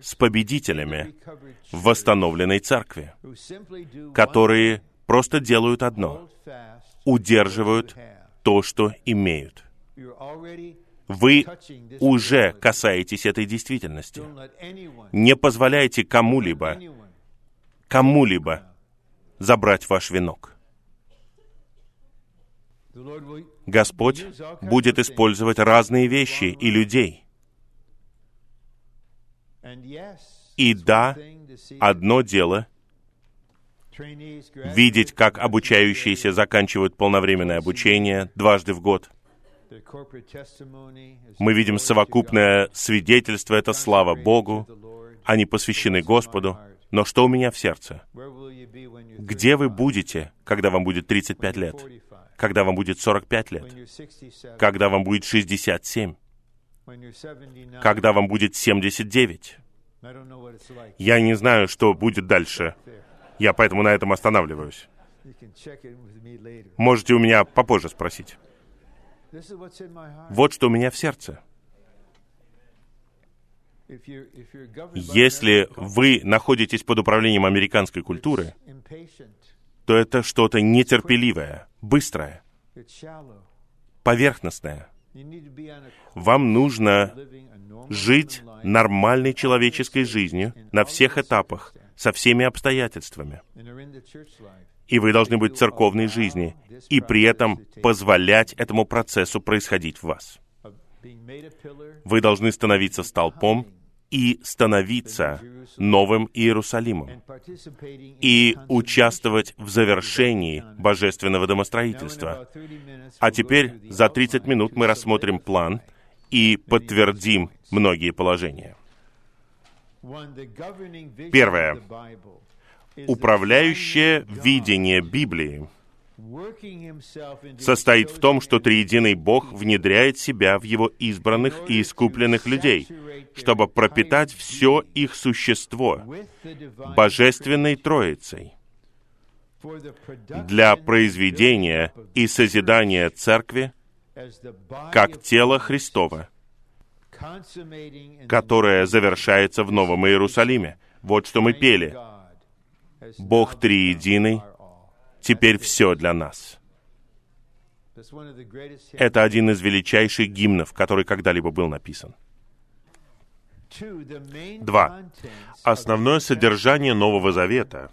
с победителями в восстановленной церкви, которые просто делают одно — удерживают то, что имеют. Вы уже касаетесь этой действительности. Не позволяйте кому-либо, кому-либо забрать ваш венок. Господь будет использовать разные вещи и людей. И да, одно дело видеть, как обучающиеся заканчивают полновременное обучение дважды в год. Мы видим совокупное свидетельство, это слава Богу, они посвящены Господу. Но что у меня в сердце? Где вы будете, когда вам будет 35 лет? когда вам будет 45 лет, когда вам будет 67, когда вам будет 79. Я не знаю, что будет дальше. Я поэтому на этом останавливаюсь. Можете у меня попозже спросить. Вот что у меня в сердце. Если вы находитесь под управлением американской культуры, то это что-то нетерпеливое, быстрое, поверхностное. Вам нужно жить нормальной человеческой жизнью на всех этапах, со всеми обстоятельствами. И вы должны быть в церковной жизни, и при этом позволять этому процессу происходить в вас. Вы должны становиться столпом и становиться новым Иерусалимом и участвовать в завершении божественного домостроительства. А теперь за 30 минут мы рассмотрим план и подтвердим многие положения. Первое. Управляющее видение Библии состоит в том, что триединый Бог внедряет себя в его избранных и искупленных людей, чтобы пропитать все их существо божественной Троицей для произведения и созидания Церкви как тело Христова, которое завершается в Новом Иерусалиме. Вот что мы пели. Бог триединый, теперь все для нас. Это один из величайших гимнов, который когда-либо был написан. Два. Основное содержание Нового Завета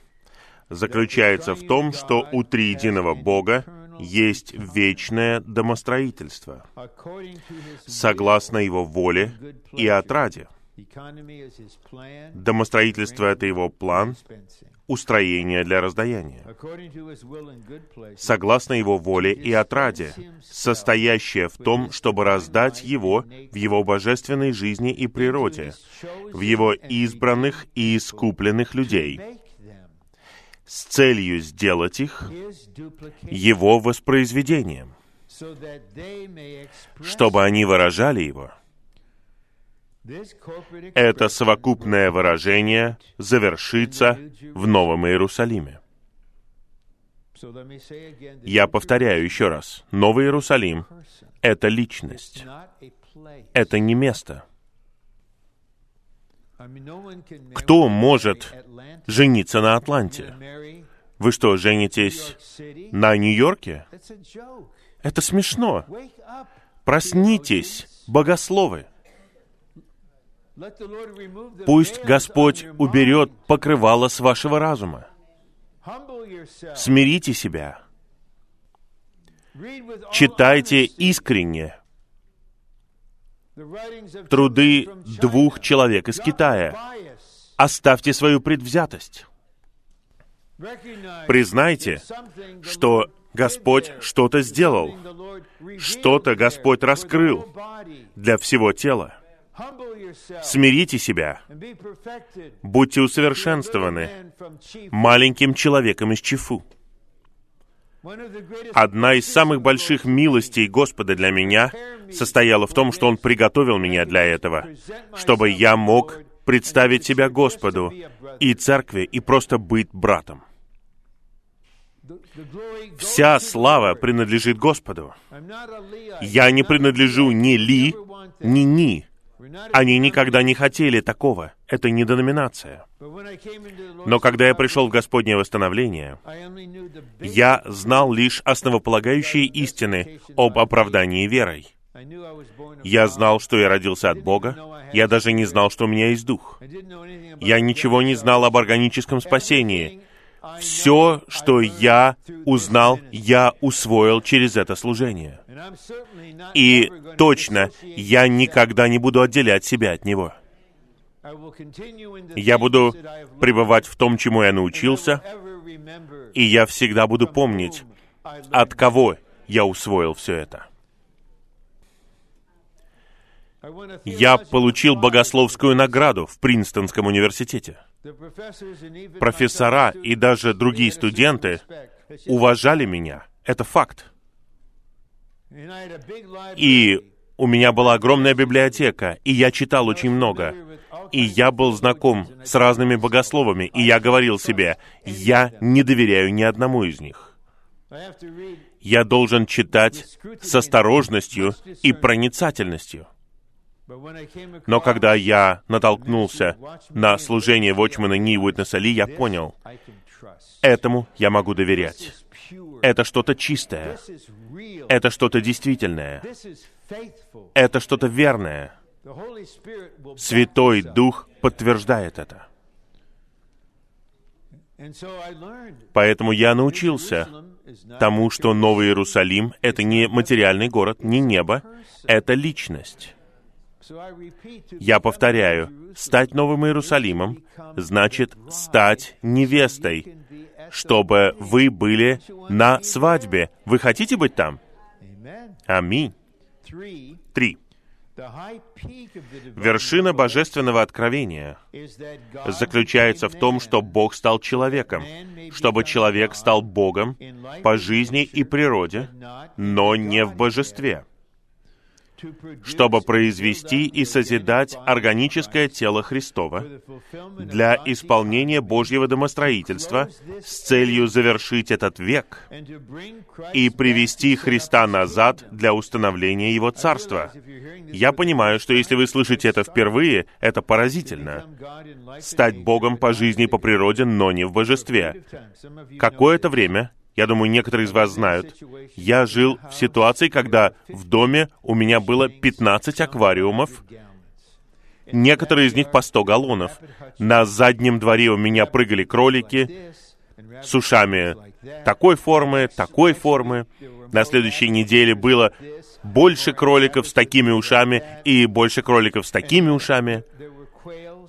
заключается в том, что у триединого Бога есть вечное домостроительство, согласно Его воле и отраде. Домостроительство — это Его план, устроение для раздаяния, согласно Его воле и отраде, состоящее в том, чтобы раздать Его в Его божественной жизни и природе, в Его избранных и искупленных людей, с целью сделать их Его воспроизведением, чтобы они выражали Его — это совокупное выражение завершится в Новом Иерусалиме. Я повторяю еще раз. Новый Иерусалим — это личность. Это не место. Кто может жениться на Атланте? Вы что, женитесь на Нью-Йорке? Это смешно. Проснитесь, богословы. Пусть Господь уберет покрывало с вашего разума. Смирите себя. Читайте искренне труды двух человек из Китая. Оставьте свою предвзятость. Признайте, что Господь что-то сделал, что-то Господь раскрыл для всего тела. Смирите себя. Будьте усовершенствованы маленьким человеком из Чифу. Одна из самых больших милостей Господа для меня состояла в том, что Он приготовил меня для этого, чтобы я мог представить себя Господу и церкви и просто быть братом. Вся слава принадлежит Господу. Я не принадлежу ни Ли, ни Ни. Они никогда не хотели такого. Это не деноминация. Но когда я пришел в Господнее восстановление, я знал лишь основополагающие истины об оправдании верой. Я знал, что я родился от Бога. Я даже не знал, что у меня есть дух. Я ничего не знал об органическом спасении. Все, что я узнал, я усвоил через это служение. И точно, я никогда не буду отделять себя от него. Я буду пребывать в том, чему я научился, и я всегда буду помнить, от кого я усвоил все это. Я получил богословскую награду в Принстонском университете. Профессора и даже другие студенты уважали меня. Это факт. И у меня была огромная библиотека, и я читал очень много. И я был знаком с разными богословами, и я говорил себе, я не доверяю ни одному из них. Я должен читать с осторожностью и проницательностью. Но когда я натолкнулся на служение Вотчмана Ни Уитнеса Ли, я понял, этому я могу доверять. Это что-то чистое. Это что-то действительное. Это что-то верное. Святой Дух подтверждает это. Поэтому я научился тому, что Новый Иерусалим — это не материальный город, не небо, это личность. Я повторяю, стать Новым Иерусалимом значит стать невестой, чтобы вы были на свадьбе. Вы хотите быть там? Аминь. Три. Вершина божественного откровения заключается в том, что Бог стал человеком, чтобы человек стал Богом по жизни и природе, но не в божестве чтобы произвести и созидать органическое тело Христова для исполнения Божьего домостроительства с целью завершить этот век и привести Христа назад для установления Его Царства. Я понимаю, что если вы слышите это впервые, это поразительно. Стать Богом по жизни и по природе, но не в божестве. Какое-то время я думаю, некоторые из вас знают, я жил в ситуации, когда в доме у меня было 15 аквариумов, некоторые из них по 100 галлонов. На заднем дворе у меня прыгали кролики с ушами такой формы, такой формы. На следующей неделе было больше кроликов с такими ушами и больше кроликов с такими ушами.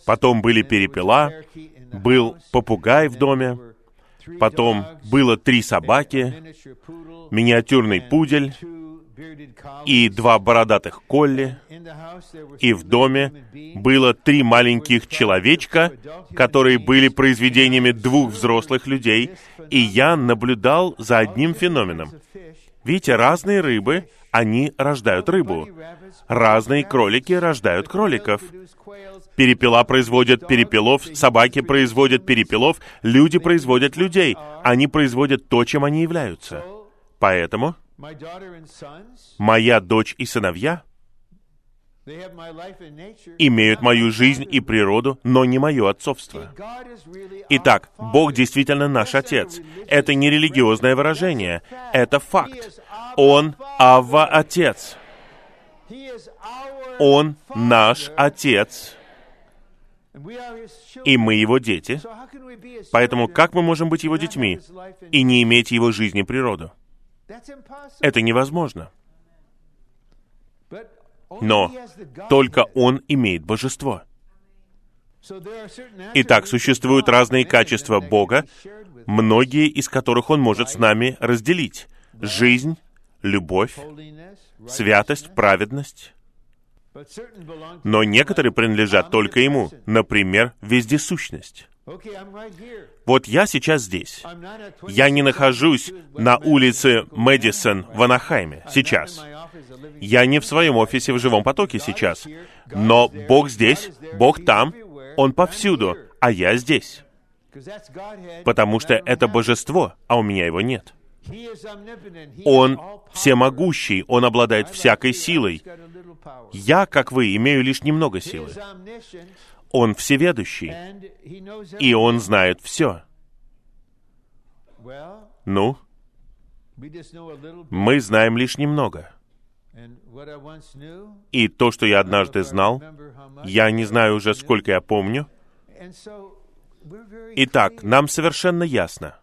Потом были перепела, был попугай в доме, Потом было три собаки, миниатюрный пудель и два бородатых колли. И в доме было три маленьких человечка, которые были произведениями двух взрослых людей. И я наблюдал за одним феноменом. Видите, разные рыбы, они рождают рыбу. Разные кролики рождают кроликов. Перепела производят перепелов, собаки производят перепелов, люди производят людей. Они производят то, чем они являются. Поэтому моя дочь и сыновья имеют мою жизнь и природу, но не мое отцовство. Итак, Бог действительно наш Отец. Это не религиозное выражение, это факт. Он Авва Отец. Он наш Отец и мы его дети. Поэтому как мы можем быть его детьми и не иметь его жизни природу? Это невозможно. Но только он имеет божество. Итак, существуют разные качества Бога, многие из которых Он может с нами разделить. Жизнь, любовь, святость, праведность, но некоторые принадлежат только Ему, например, вездесущность. Вот я сейчас здесь. Я не нахожусь на улице Мэдисон в Анахайме сейчас. Я не в своем офисе в живом потоке сейчас. Но Бог здесь, Бог там, Он повсюду, а я здесь. Потому что это божество, а у меня его нет. Он всемогущий, Он обладает всякой силой. Я, как вы, имею лишь немного силы. Он всеведущий, и Он знает все. Ну, мы знаем лишь немного. И то, что я однажды знал, я не знаю уже, сколько я помню. Итак, нам совершенно ясно,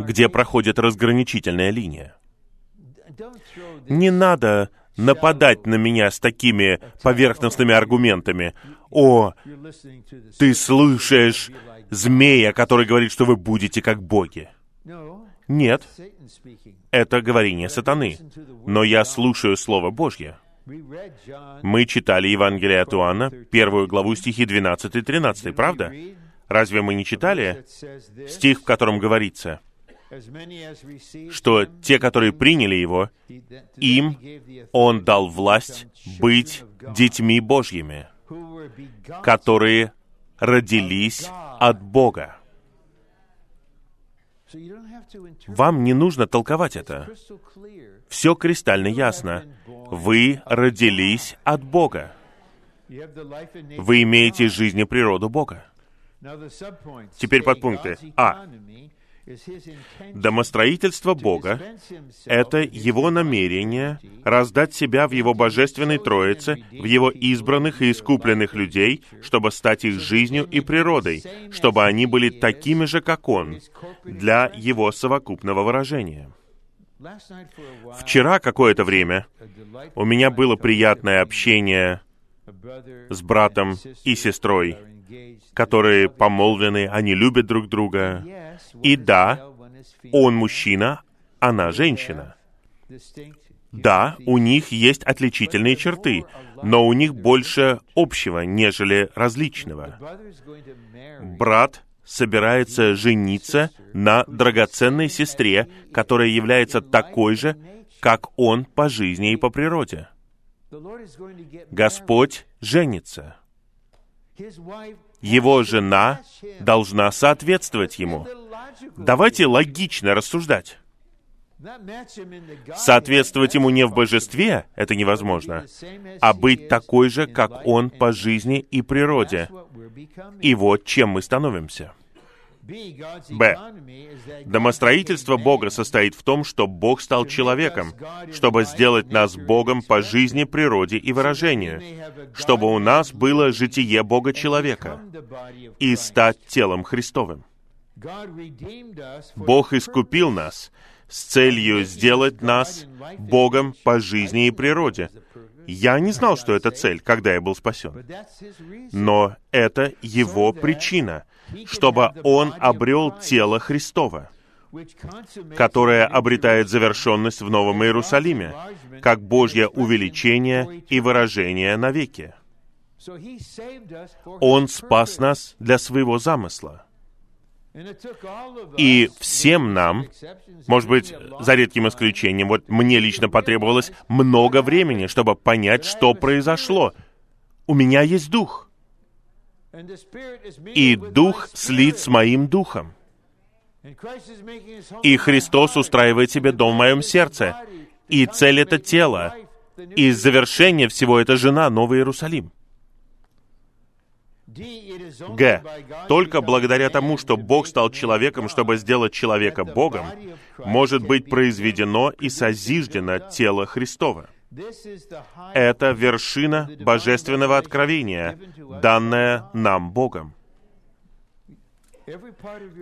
где проходит разграничительная линия. Не надо нападать на меня с такими поверхностными аргументами. О, ты слышишь змея, который говорит, что вы будете как боги. Нет, это говорение сатаны. Но я слушаю Слово Божье. Мы читали Евангелие от Иоанна, первую главу стихи 12 и 13, правда? Разве мы не читали стих, в котором говорится, что те, которые приняли Его, им Он дал власть быть детьми Божьими. которые родились от Бога. Вам не нужно толковать это. Все кристально ясно. Вы родились от Бога. Вы имеете жизнь и природу Бога. Теперь подпункты. А. Домостроительство Бога — это Его намерение раздать себя в Его божественной Троице, в Его избранных и искупленных людей, чтобы стать их жизнью и природой, чтобы они были такими же, как Он, для Его совокупного выражения. Вчера какое-то время у меня было приятное общение с братом и сестрой, которые помолвлены, они любят друг друга. И да, он мужчина, она женщина. Да, у них есть отличительные черты, но у них больше общего, нежели различного. Брат собирается жениться на драгоценной сестре, которая является такой же, как он по жизни и по природе. Господь женится. Его жена должна соответствовать ему. Давайте логично рассуждать. Соответствовать ему не в божестве, это невозможно, а быть такой же, как он по жизни и природе. И вот чем мы становимся. Б. Домостроительство Бога состоит в том, что Бог стал человеком, чтобы сделать нас Богом по жизни, природе и выражению, чтобы у нас было житие Бога-человека и стать телом Христовым. Бог искупил нас с целью сделать нас Богом по жизни и природе. Я не знал, что это цель, когда я был спасен. Но это его причина — чтобы он обрел тело Христова, которое обретает завершенность в Новом Иерусалиме, как Божье увеличение и выражение навеки. Он спас нас для своего замысла. И всем нам, может быть, за редким исключением, вот мне лично потребовалось много времени, чтобы понять, что произошло. У меня есть дух и Дух слит с моим Духом. И Христос устраивает себе дом в моем сердце. И цель — это тело. И завершение всего — это жена, Новый Иерусалим. Г. Только благодаря тому, что Бог стал человеком, чтобы сделать человека Богом, может быть произведено и созиждено тело Христова. Это вершина божественного откровения, данная нам Богом.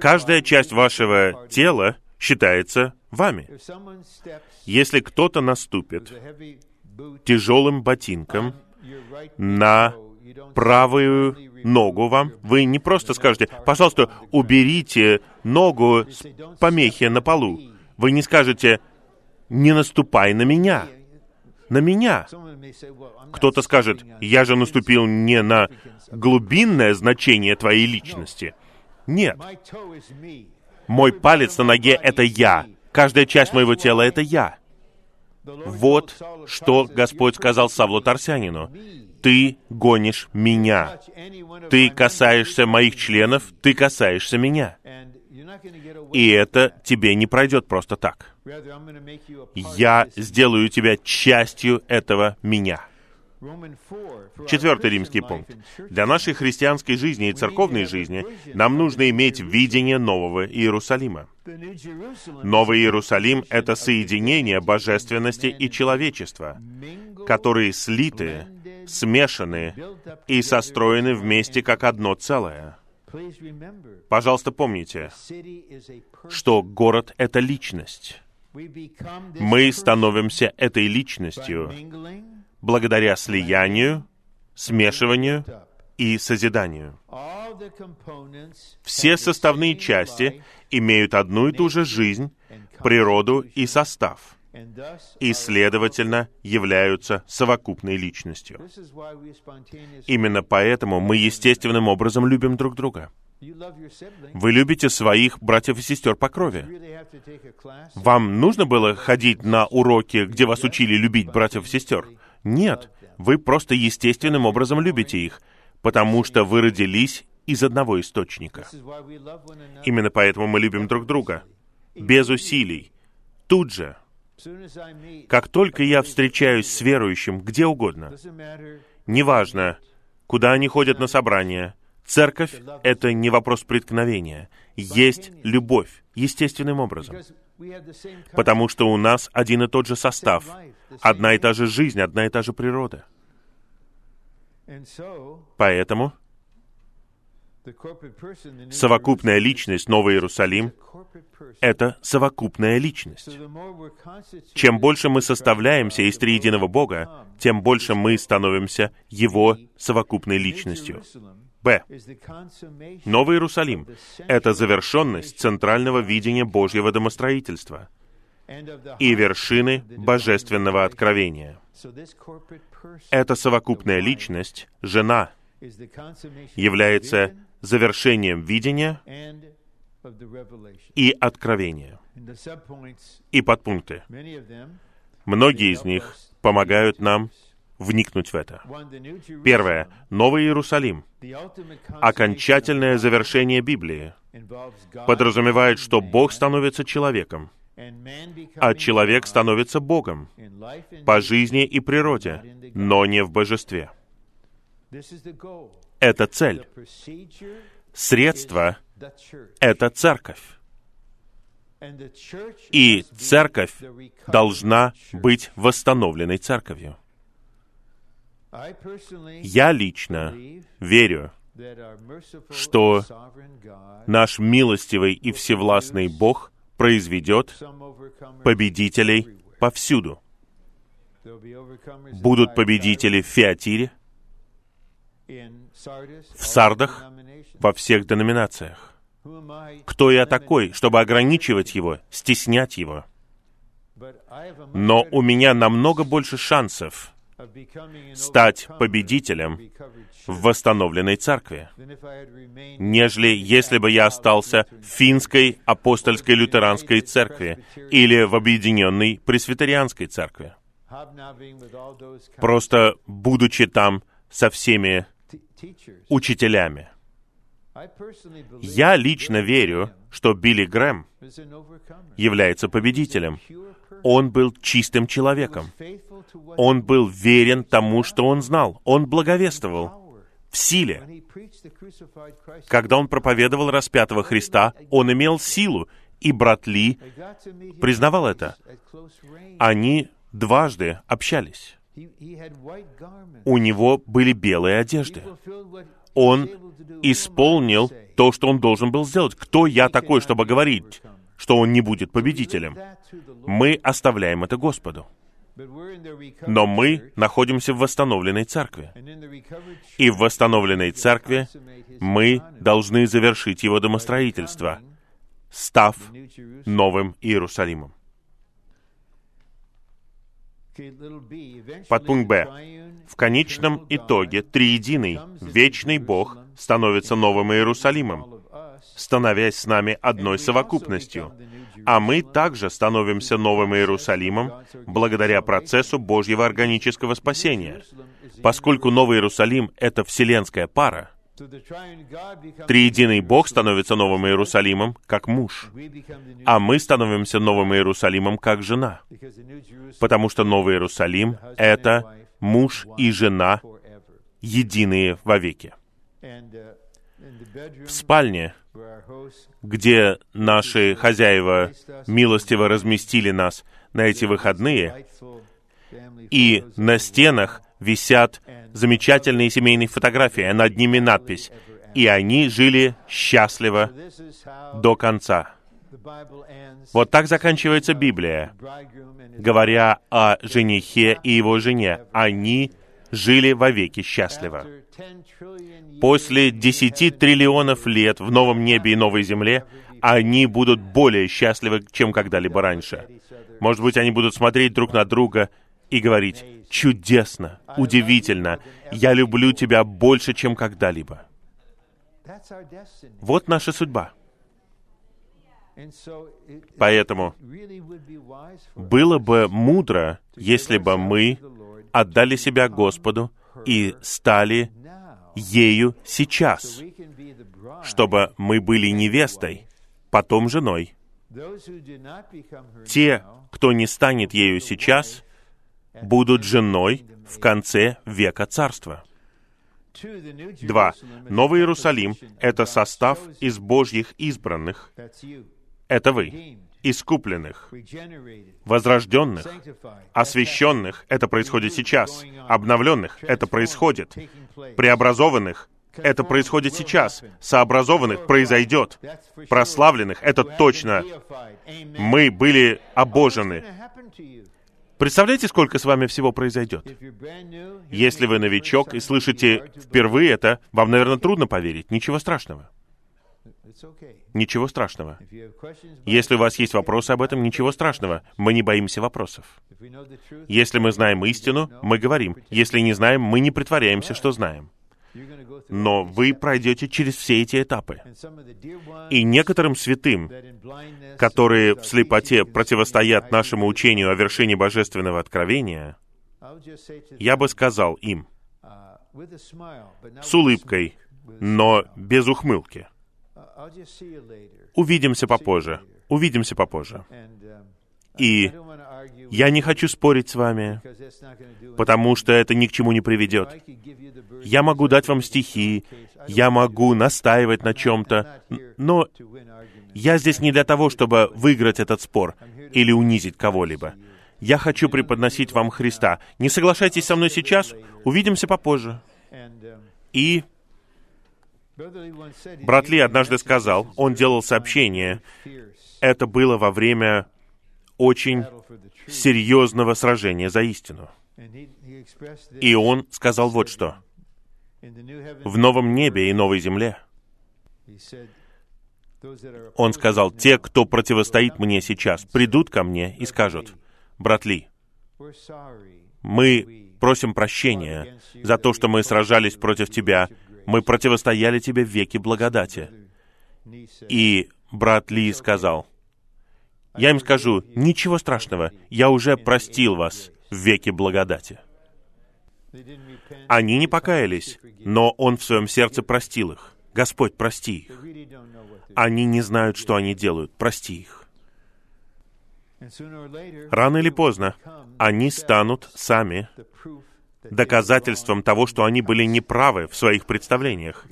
Каждая часть вашего тела считается вами. Если кто-то наступит тяжелым ботинком на правую ногу вам, вы не просто скажете, пожалуйста, уберите ногу с помехи на полу. Вы не скажете, не наступай на меня на меня. Кто-то скажет, я же наступил не на глубинное значение твоей личности. Нет. Мой палец на ноге — это я. Каждая часть моего тела — это я. Вот что Господь сказал Савлу Тарсянину. Ты гонишь меня. Ты касаешься моих членов, ты касаешься меня. И это тебе не пройдет просто так. Я сделаю тебя частью этого меня. Четвертый римский пункт. Для нашей христианской жизни и церковной жизни нам нужно иметь видение Нового Иерусалима. Новый Иерусалим — это соединение божественности и человечества, которые слиты, смешаны и состроены вместе как одно целое. Пожалуйста, помните, что город — это личность. Мы становимся этой личностью благодаря слиянию, смешиванию и созиданию. Все составные части имеют одну и ту же жизнь, природу и состав и, следовательно, являются совокупной личностью. Именно поэтому мы естественным образом любим друг друга. Вы любите своих братьев и сестер по крови. Вам нужно было ходить на уроки, где вас учили любить братьев и сестер? Нет, вы просто естественным образом любите их, потому что вы родились из одного источника. Именно поэтому мы любим друг друга. Без усилий. Тут же. Как только я встречаюсь с верующим где угодно, неважно, куда они ходят на собрания, церковь — это не вопрос преткновения. Есть любовь, естественным образом. Потому что у нас один и тот же состав, одна и та же жизнь, одна и та же природа. Поэтому совокупная личность Новый Иерусалим — это совокупная личность. Чем больше мы составляемся из триединого Бога, тем больше мы становимся Его совокупной личностью. Б. Новый Иерусалим — это завершенность центрального видения Божьего домостроительства и вершины божественного откровения. Эта совокупная личность, жена, является завершением видения и откровения. И подпункты. Многие из них помогают нам вникнуть в это. Первое. Новый Иерусалим. Окончательное завершение Библии подразумевает, что Бог становится человеком, а человек становится Богом по жизни и природе, но не в божестве. Это цель. Средство — это церковь. И церковь должна быть восстановленной церковью. Я лично верю, что наш милостивый и всевластный Бог произведет победителей повсюду. Будут победители в Фиатире, в Сардах, во всех деноминациях. Кто я такой, чтобы ограничивать его, стеснять его? Но у меня намного больше шансов стать победителем в восстановленной церкви, нежели если бы я остался в финской апостольской лютеранской церкви или в объединенной пресвитерианской церкви. Просто будучи там со всеми учителями. Я лично верю, что Билли Грэм является победителем. Он был чистым человеком. Он был верен тому, что он знал. Он благовествовал в силе. Когда он проповедовал распятого Христа, он имел силу, и брат Ли признавал это. Они дважды общались. У него были белые одежды. Он исполнил то, что он должен был сделать. Кто я такой, чтобы говорить, что он не будет победителем? Мы оставляем это Господу. Но мы находимся в восстановленной церкви. И в восстановленной церкви мы должны завершить его домостроительство, став новым Иерусалимом. Подпункт Б. В конечном итоге триединый, вечный Бог становится новым Иерусалимом, становясь с нами одной совокупностью. А мы также становимся новым Иерусалимом благодаря процессу Божьего органического спасения. Поскольку Новый Иерусалим — это вселенская пара, Триединый Бог становится Новым Иерусалимом как муж, а мы становимся Новым Иерусалимом как жена, потому что Новый Иерусалим — это муж и жена, единые вовеки. В спальне, где наши хозяева милостиво разместили нас на эти выходные, и на стенах висят замечательные семейные фотографии, а над ними надпись «И они жили счастливо до конца». Вот так заканчивается Библия, говоря о женихе и его жене. Они жили вовеки счастливо. После десяти триллионов лет в новом небе и новой земле они будут более счастливы, чем когда-либо раньше. Может быть, они будут смотреть друг на друга и говорить, чудесно, удивительно, я люблю тебя больше, чем когда-либо. Вот наша судьба. Поэтому было бы мудро, если бы мы отдали себя Господу и стали ею сейчас, чтобы мы были невестой, потом женой. Те, кто не станет ею сейчас, будут женой в конце века царства. Два. Новый Иерусалим — это состав из Божьих избранных. Это вы, искупленных, возрожденных, освященных — это происходит сейчас, обновленных — это происходит, преобразованных — это происходит сейчас, сообразованных — произойдет, прославленных — это точно. Мы были обожены. Представляете, сколько с вами всего произойдет? Если вы новичок и слышите впервые это, вам, наверное, трудно поверить. Ничего страшного. Ничего страшного. Если у вас есть вопросы об этом, ничего страшного. Мы не боимся вопросов. Если мы знаем истину, мы говорим. Если не знаем, мы не притворяемся, что знаем. Но вы пройдете через все эти этапы. И некоторым святым, которые в слепоте противостоят нашему учению о вершине божественного откровения, я бы сказал им, с улыбкой, но без ухмылки. Увидимся попозже. Увидимся попозже. И я не хочу спорить с вами, потому что это ни к чему не приведет. Я могу дать вам стихи, я могу настаивать на чем-то, но я здесь не для того, чтобы выиграть этот спор или унизить кого-либо. Я хочу преподносить вам Христа. Не соглашайтесь со мной сейчас, увидимся попозже. И брат Ли однажды сказал, он делал сообщение, это было во время очень серьезного сражения за истину. И он сказал вот что. В новом небе и новой земле он сказал, те, кто противостоит мне сейчас, придут ко мне и скажут, брат Ли, мы просим прощения за то, что мы сражались против тебя, мы противостояли тебе в веке благодати. И брат Ли сказал, я им скажу, ничего страшного, я уже простил вас в веке благодати. Они не покаялись, но Он в своем сердце простил их. Господь, прости их. Они не знают, что они делают. Прости их. Рано или поздно они станут сами доказательством того, что они были неправы в своих представлениях.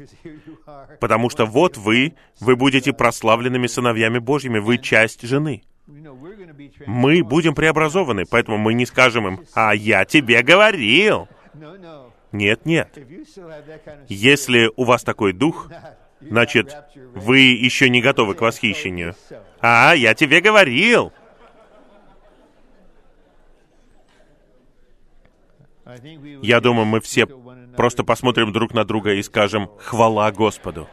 Потому что вот вы, вы будете прославленными сыновьями Божьими, вы часть жены мы будем преобразованы, поэтому мы не скажем им, «А я тебе говорил!» Нет, нет. Если у вас такой дух, значит, вы еще не готовы к восхищению. «А, я тебе говорил!» Я думаю, мы все просто посмотрим друг на друга и скажем «Хвала Господу!»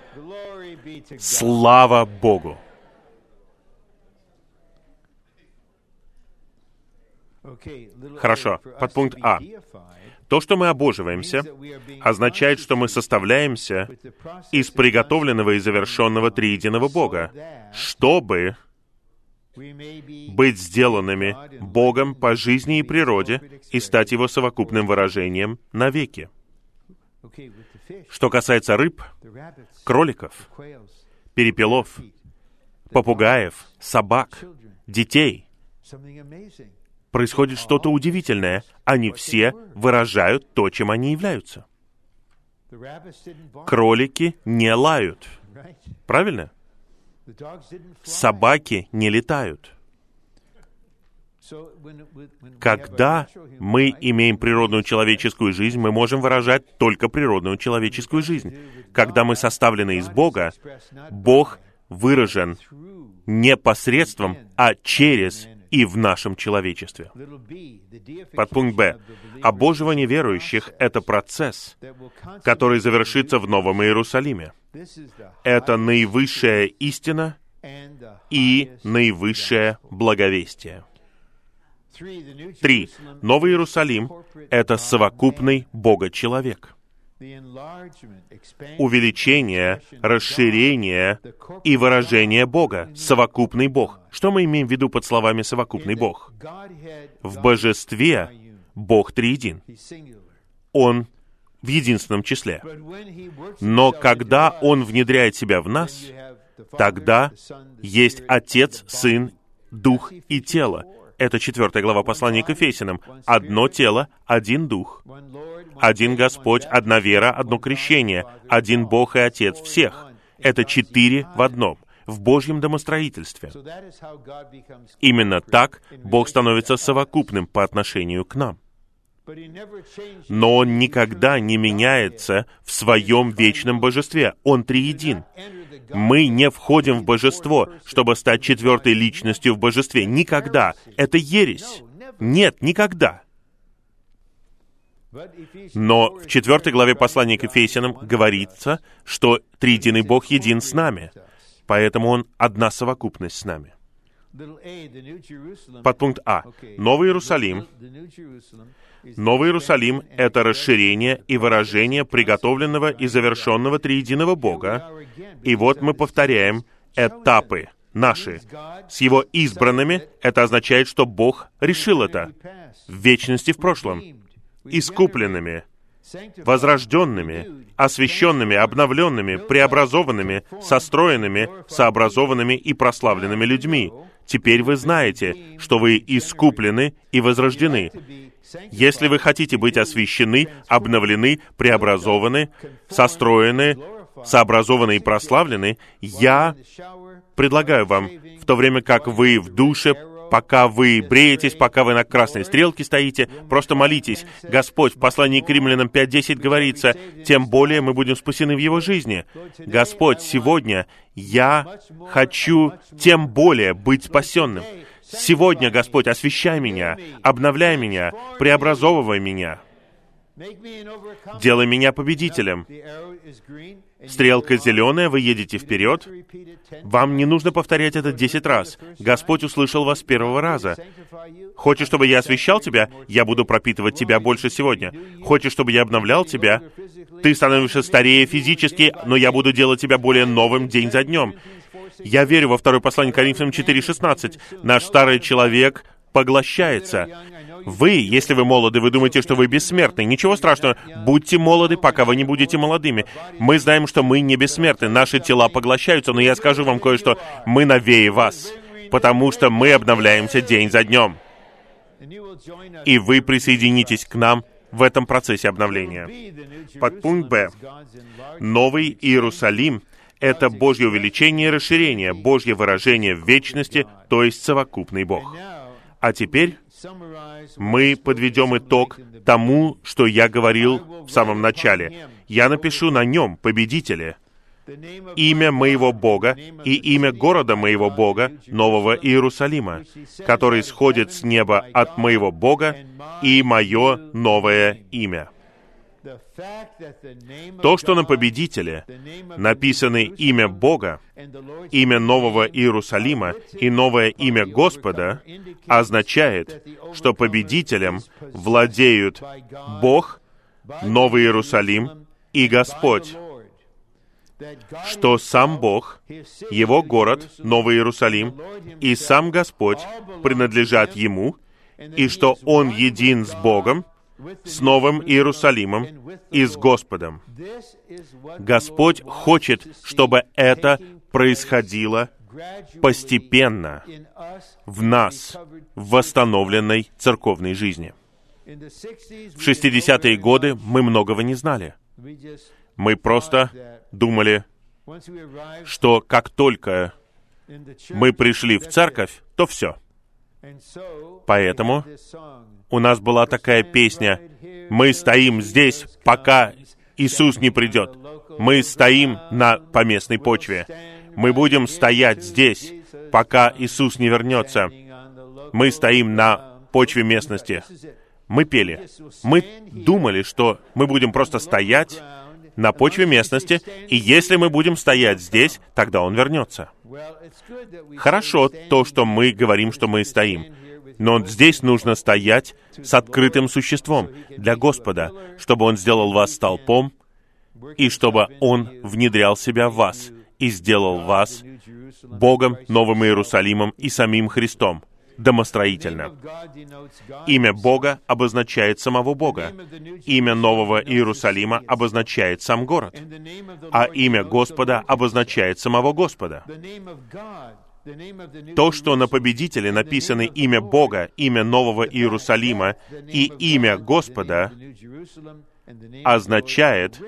Слава Богу! Хорошо, подпункт А. То, что мы обоживаемся, означает, что мы составляемся из приготовленного и завершенного триединого Бога, чтобы быть сделанными Богом по жизни и природе и стать Его совокупным выражением навеки. Что касается рыб, кроликов, перепелов, попугаев, собак, детей, происходит что-то удивительное. Они все выражают то, чем они являются. Кролики не лают. Правильно? Собаки не летают. Когда мы имеем природную человеческую жизнь, мы можем выражать только природную человеческую жизнь. Когда мы составлены из Бога, Бог выражен не посредством, а через и в нашем человечестве. Подпункт Б. Обоживание верующих — это процесс, который завершится в Новом Иерусалиме. Это наивысшая истина и наивысшее благовестие. Три. Новый Иерусалим — это совокупный Бога-человек — увеличение, расширение и выражение Бога, совокупный Бог. Что мы имеем в виду под словами «совокупный Бог»? В божестве Бог триедин. Он в единственном числе. Но когда Он внедряет себя в нас, тогда есть Отец, Сын, Дух и тело. Это четвертая глава послания к Ефесиным. Одно тело, один Дух. Один Господь, одна вера, одно крещение, один Бог и Отец всех. Это четыре в одном в Божьем домостроительстве. Именно так Бог становится совокупным по отношению к нам. Но Он никогда не меняется в Своем вечном божестве. Он триедин. Мы не входим в божество, чтобы стать четвертой личностью в божестве. Никогда. Это ересь. Нет, никогда. Но в четвертой главе послания к Ефесянам говорится, что триединый Бог един с нами, поэтому Он одна совокупность с нами. Подпункт А. Новый Иерусалим. Новый Иерусалим — это расширение и выражение приготовленного и завершенного триединого Бога. И вот мы повторяем этапы наши. С Его избранными это означает, что Бог решил это в вечности в прошлом. Искупленными, возрожденными, освященными, обновленными, преобразованными, состроенными, сообразованными и прославленными людьми. Теперь вы знаете, что вы искуплены и возрождены. Если вы хотите быть освящены, обновлены, преобразованы, состроены, сообразованы и прославлены, я предлагаю вам, в то время как вы в душе пока вы бреетесь, пока вы на красной стрелке стоите, просто молитесь. Господь, в послании к римлянам 5.10 говорится, тем более мы будем спасены в Его жизни. Господь, сегодня я хочу тем более быть спасенным. Сегодня, Господь, освящай меня, обновляй меня, преобразовывай меня. Делай меня победителем. Стрелка зеленая, вы едете вперед. Вам не нужно повторять это десять раз. Господь услышал вас с первого раза. Хочешь, чтобы я освещал тебя? Я буду пропитывать тебя больше сегодня. Хочешь, чтобы я обновлял тебя? Ты становишься старее физически, но я буду делать тебя более новым день за днем. Я верю во второе послание Коринфянам 4.16. Наш старый человек поглощается. Вы, если вы молоды, вы думаете, что вы бессмертны. Ничего страшного. Будьте молоды, пока вы не будете молодыми. Мы знаем, что мы не бессмертны. Наши тела поглощаются, но я скажу вам кое-что. Мы новее вас, потому что мы обновляемся день за днем. И вы присоединитесь к нам в этом процессе обновления. Подпункт Б. Новый Иерусалим — это Божье увеличение и расширение, Божье выражение в вечности, то есть совокупный Бог. А теперь мы подведем итог тому, что я говорил в самом начале. Я напишу на нем победителя, имя моего Бога и имя города моего Бога, Нового Иерусалима, который сходит с неба от моего Бога и мое новое имя. То, что на победителе написаны имя Бога, имя Нового Иерусалима и новое имя Господа, означает, что победителем владеют Бог, Новый Иерусалим и Господь. Что сам Бог, Его город, Новый Иерусалим, и сам Господь принадлежат Ему, и что Он един с Богом, с Новым Иерусалимом и с Господом. Господь хочет, чтобы это происходило постепенно в нас, в восстановленной церковной жизни. В 60-е годы мы многого не знали. Мы просто думали, что как только мы пришли в церковь, то все. Поэтому у нас была такая песня «Мы стоим здесь, пока Иисус не придет». Мы стоим на поместной почве. Мы будем стоять здесь, пока Иисус не вернется. Мы стоим на почве местности. Мы пели. Мы думали, что мы будем просто стоять на почве местности, и если мы будем стоять здесь, тогда Он вернется. Хорошо то, что мы говорим, что мы стоим. Но здесь нужно стоять с открытым существом для Господа, чтобы Он сделал вас столпом, и чтобы Он внедрял себя в вас и сделал вас Богом, Новым Иерусалимом и самим Христом домостроительно. Имя Бога обозначает самого Бога. Имя Нового Иерусалима обозначает сам город. А имя Господа обозначает самого Господа. То, что на победителе написано имя Бога, имя Нового Иерусалима и имя Господа, означает,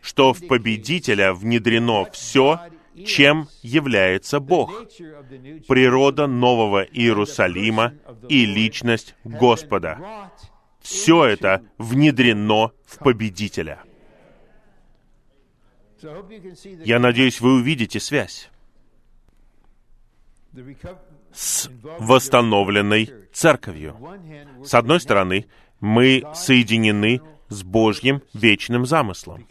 что в победителя внедрено все, чем является Бог, природа Нового Иерусалима и личность Господа. Все это внедрено в победителя. Я надеюсь, вы увидите связь с восстановленной церковью. С одной стороны, мы соединены с Божьим вечным замыслом,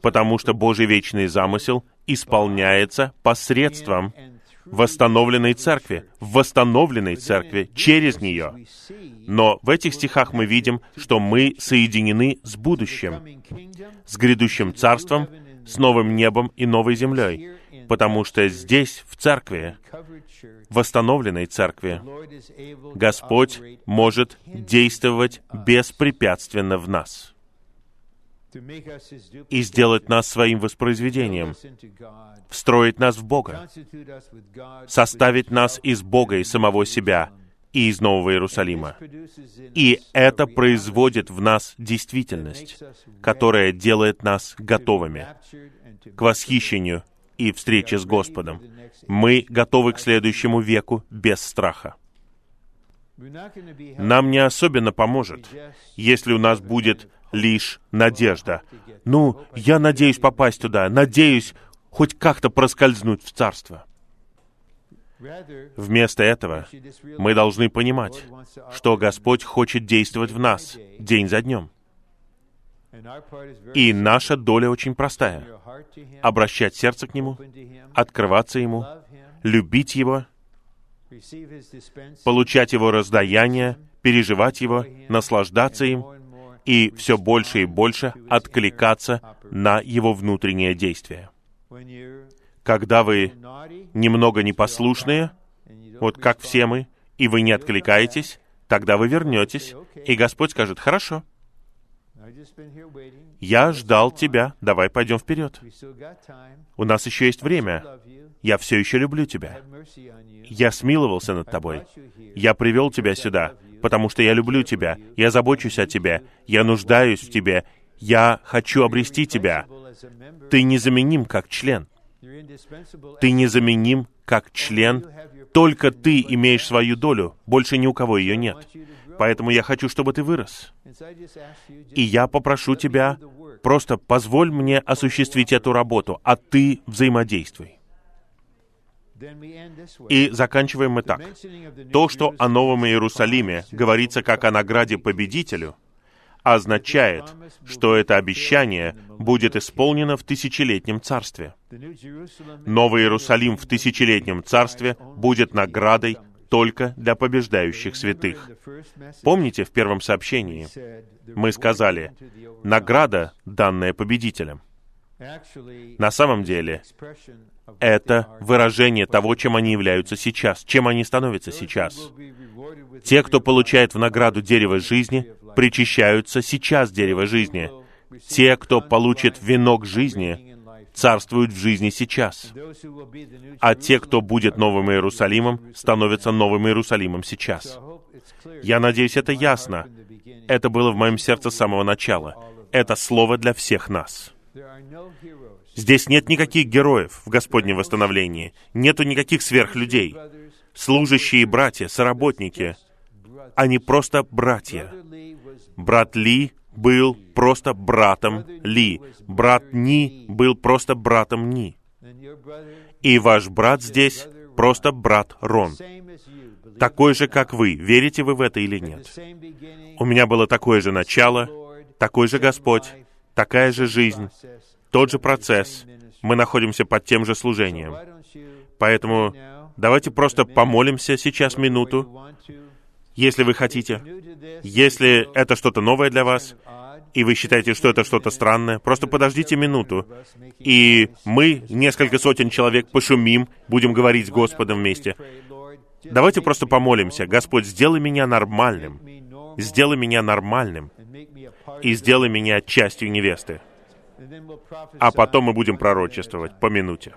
потому что Божий вечный замысел исполняется посредством восстановленной церкви, восстановленной церкви, через нее. Но в этих стихах мы видим, что мы соединены с будущим, с грядущим царством, с новым небом и новой землей, потому что здесь, в церкви, восстановленной церкви, Господь может действовать беспрепятственно в нас и сделать нас своим воспроизведением, встроить нас в Бога, составить нас из Бога и самого себя и из Нового Иерусалима. И это производит в нас действительность, которая делает нас готовыми к восхищению и встрече с Господом. Мы готовы к следующему веку без страха. Нам не особенно поможет, если у нас будет лишь надежда. Ну, я надеюсь попасть туда, надеюсь хоть как-то проскользнуть в Царство. Вместо этого мы должны понимать, что Господь хочет действовать в нас день за днем. И наша доля очень простая. Обращать сердце к Нему, открываться Ему, любить Его, получать Его раздаяние, переживать Его, наслаждаться им и все больше и больше откликаться на Его внутреннее действие. Когда вы немного непослушные, вот как все мы, и вы не откликаетесь, тогда вы вернетесь, и Господь скажет, «Хорошо, я ждал тебя, давай пойдем вперед. У нас еще есть время. Я все еще люблю тебя. Я смиловался над тобой. Я привел тебя сюда, потому что я люблю тебя. Я забочусь о тебе. Я нуждаюсь в тебе. Я хочу обрести тебя. Ты незаменим как член. Ты незаменим как член. Только ты имеешь свою долю. Больше ни у кого ее нет. Поэтому я хочу, чтобы ты вырос. И я попрошу тебя, просто позволь мне осуществить эту работу, а ты взаимодействуй. И заканчиваем мы так. То, что о Новом Иерусалиме говорится как о награде победителю, означает, что это обещание будет исполнено в тысячелетнем царстве. Новый Иерусалим в тысячелетнем царстве будет наградой только для побеждающих святых. Помните, в первом сообщении мы сказали, награда, данная победителям. На самом деле, это выражение того, чем они являются сейчас, чем они становятся сейчас. Те, кто получает в награду дерево жизни, причащаются сейчас дерево жизни. Те, кто получит венок жизни, царствуют в жизни сейчас. А те, кто будет Новым Иерусалимом, становятся Новым Иерусалимом сейчас. Я надеюсь, это ясно. Это было в моем сердце с самого начала. Это слово для всех нас. Здесь нет никаких героев в Господнем восстановлении. Нету никаких сверхлюдей. Служащие братья, соработники, они просто братья. Брат Ли был просто братом Ли. Брат Ни был просто братом Ни. И ваш брат здесь просто брат Рон. Такой же, как вы. Верите вы в это или нет? У меня было такое же начало, такой же Господь, такая же жизнь, тот же процесс. Мы находимся под тем же служением. Поэтому давайте просто помолимся сейчас минуту если вы хотите. Если это что-то новое для вас, и вы считаете, что это что-то странное, просто подождите минуту, и мы, несколько сотен человек, пошумим, будем говорить с Господом вместе. Давайте просто помолимся. Господь, сделай меня нормальным. Сделай меня нормальным. И сделай меня частью невесты. А потом мы будем пророчествовать по минуте.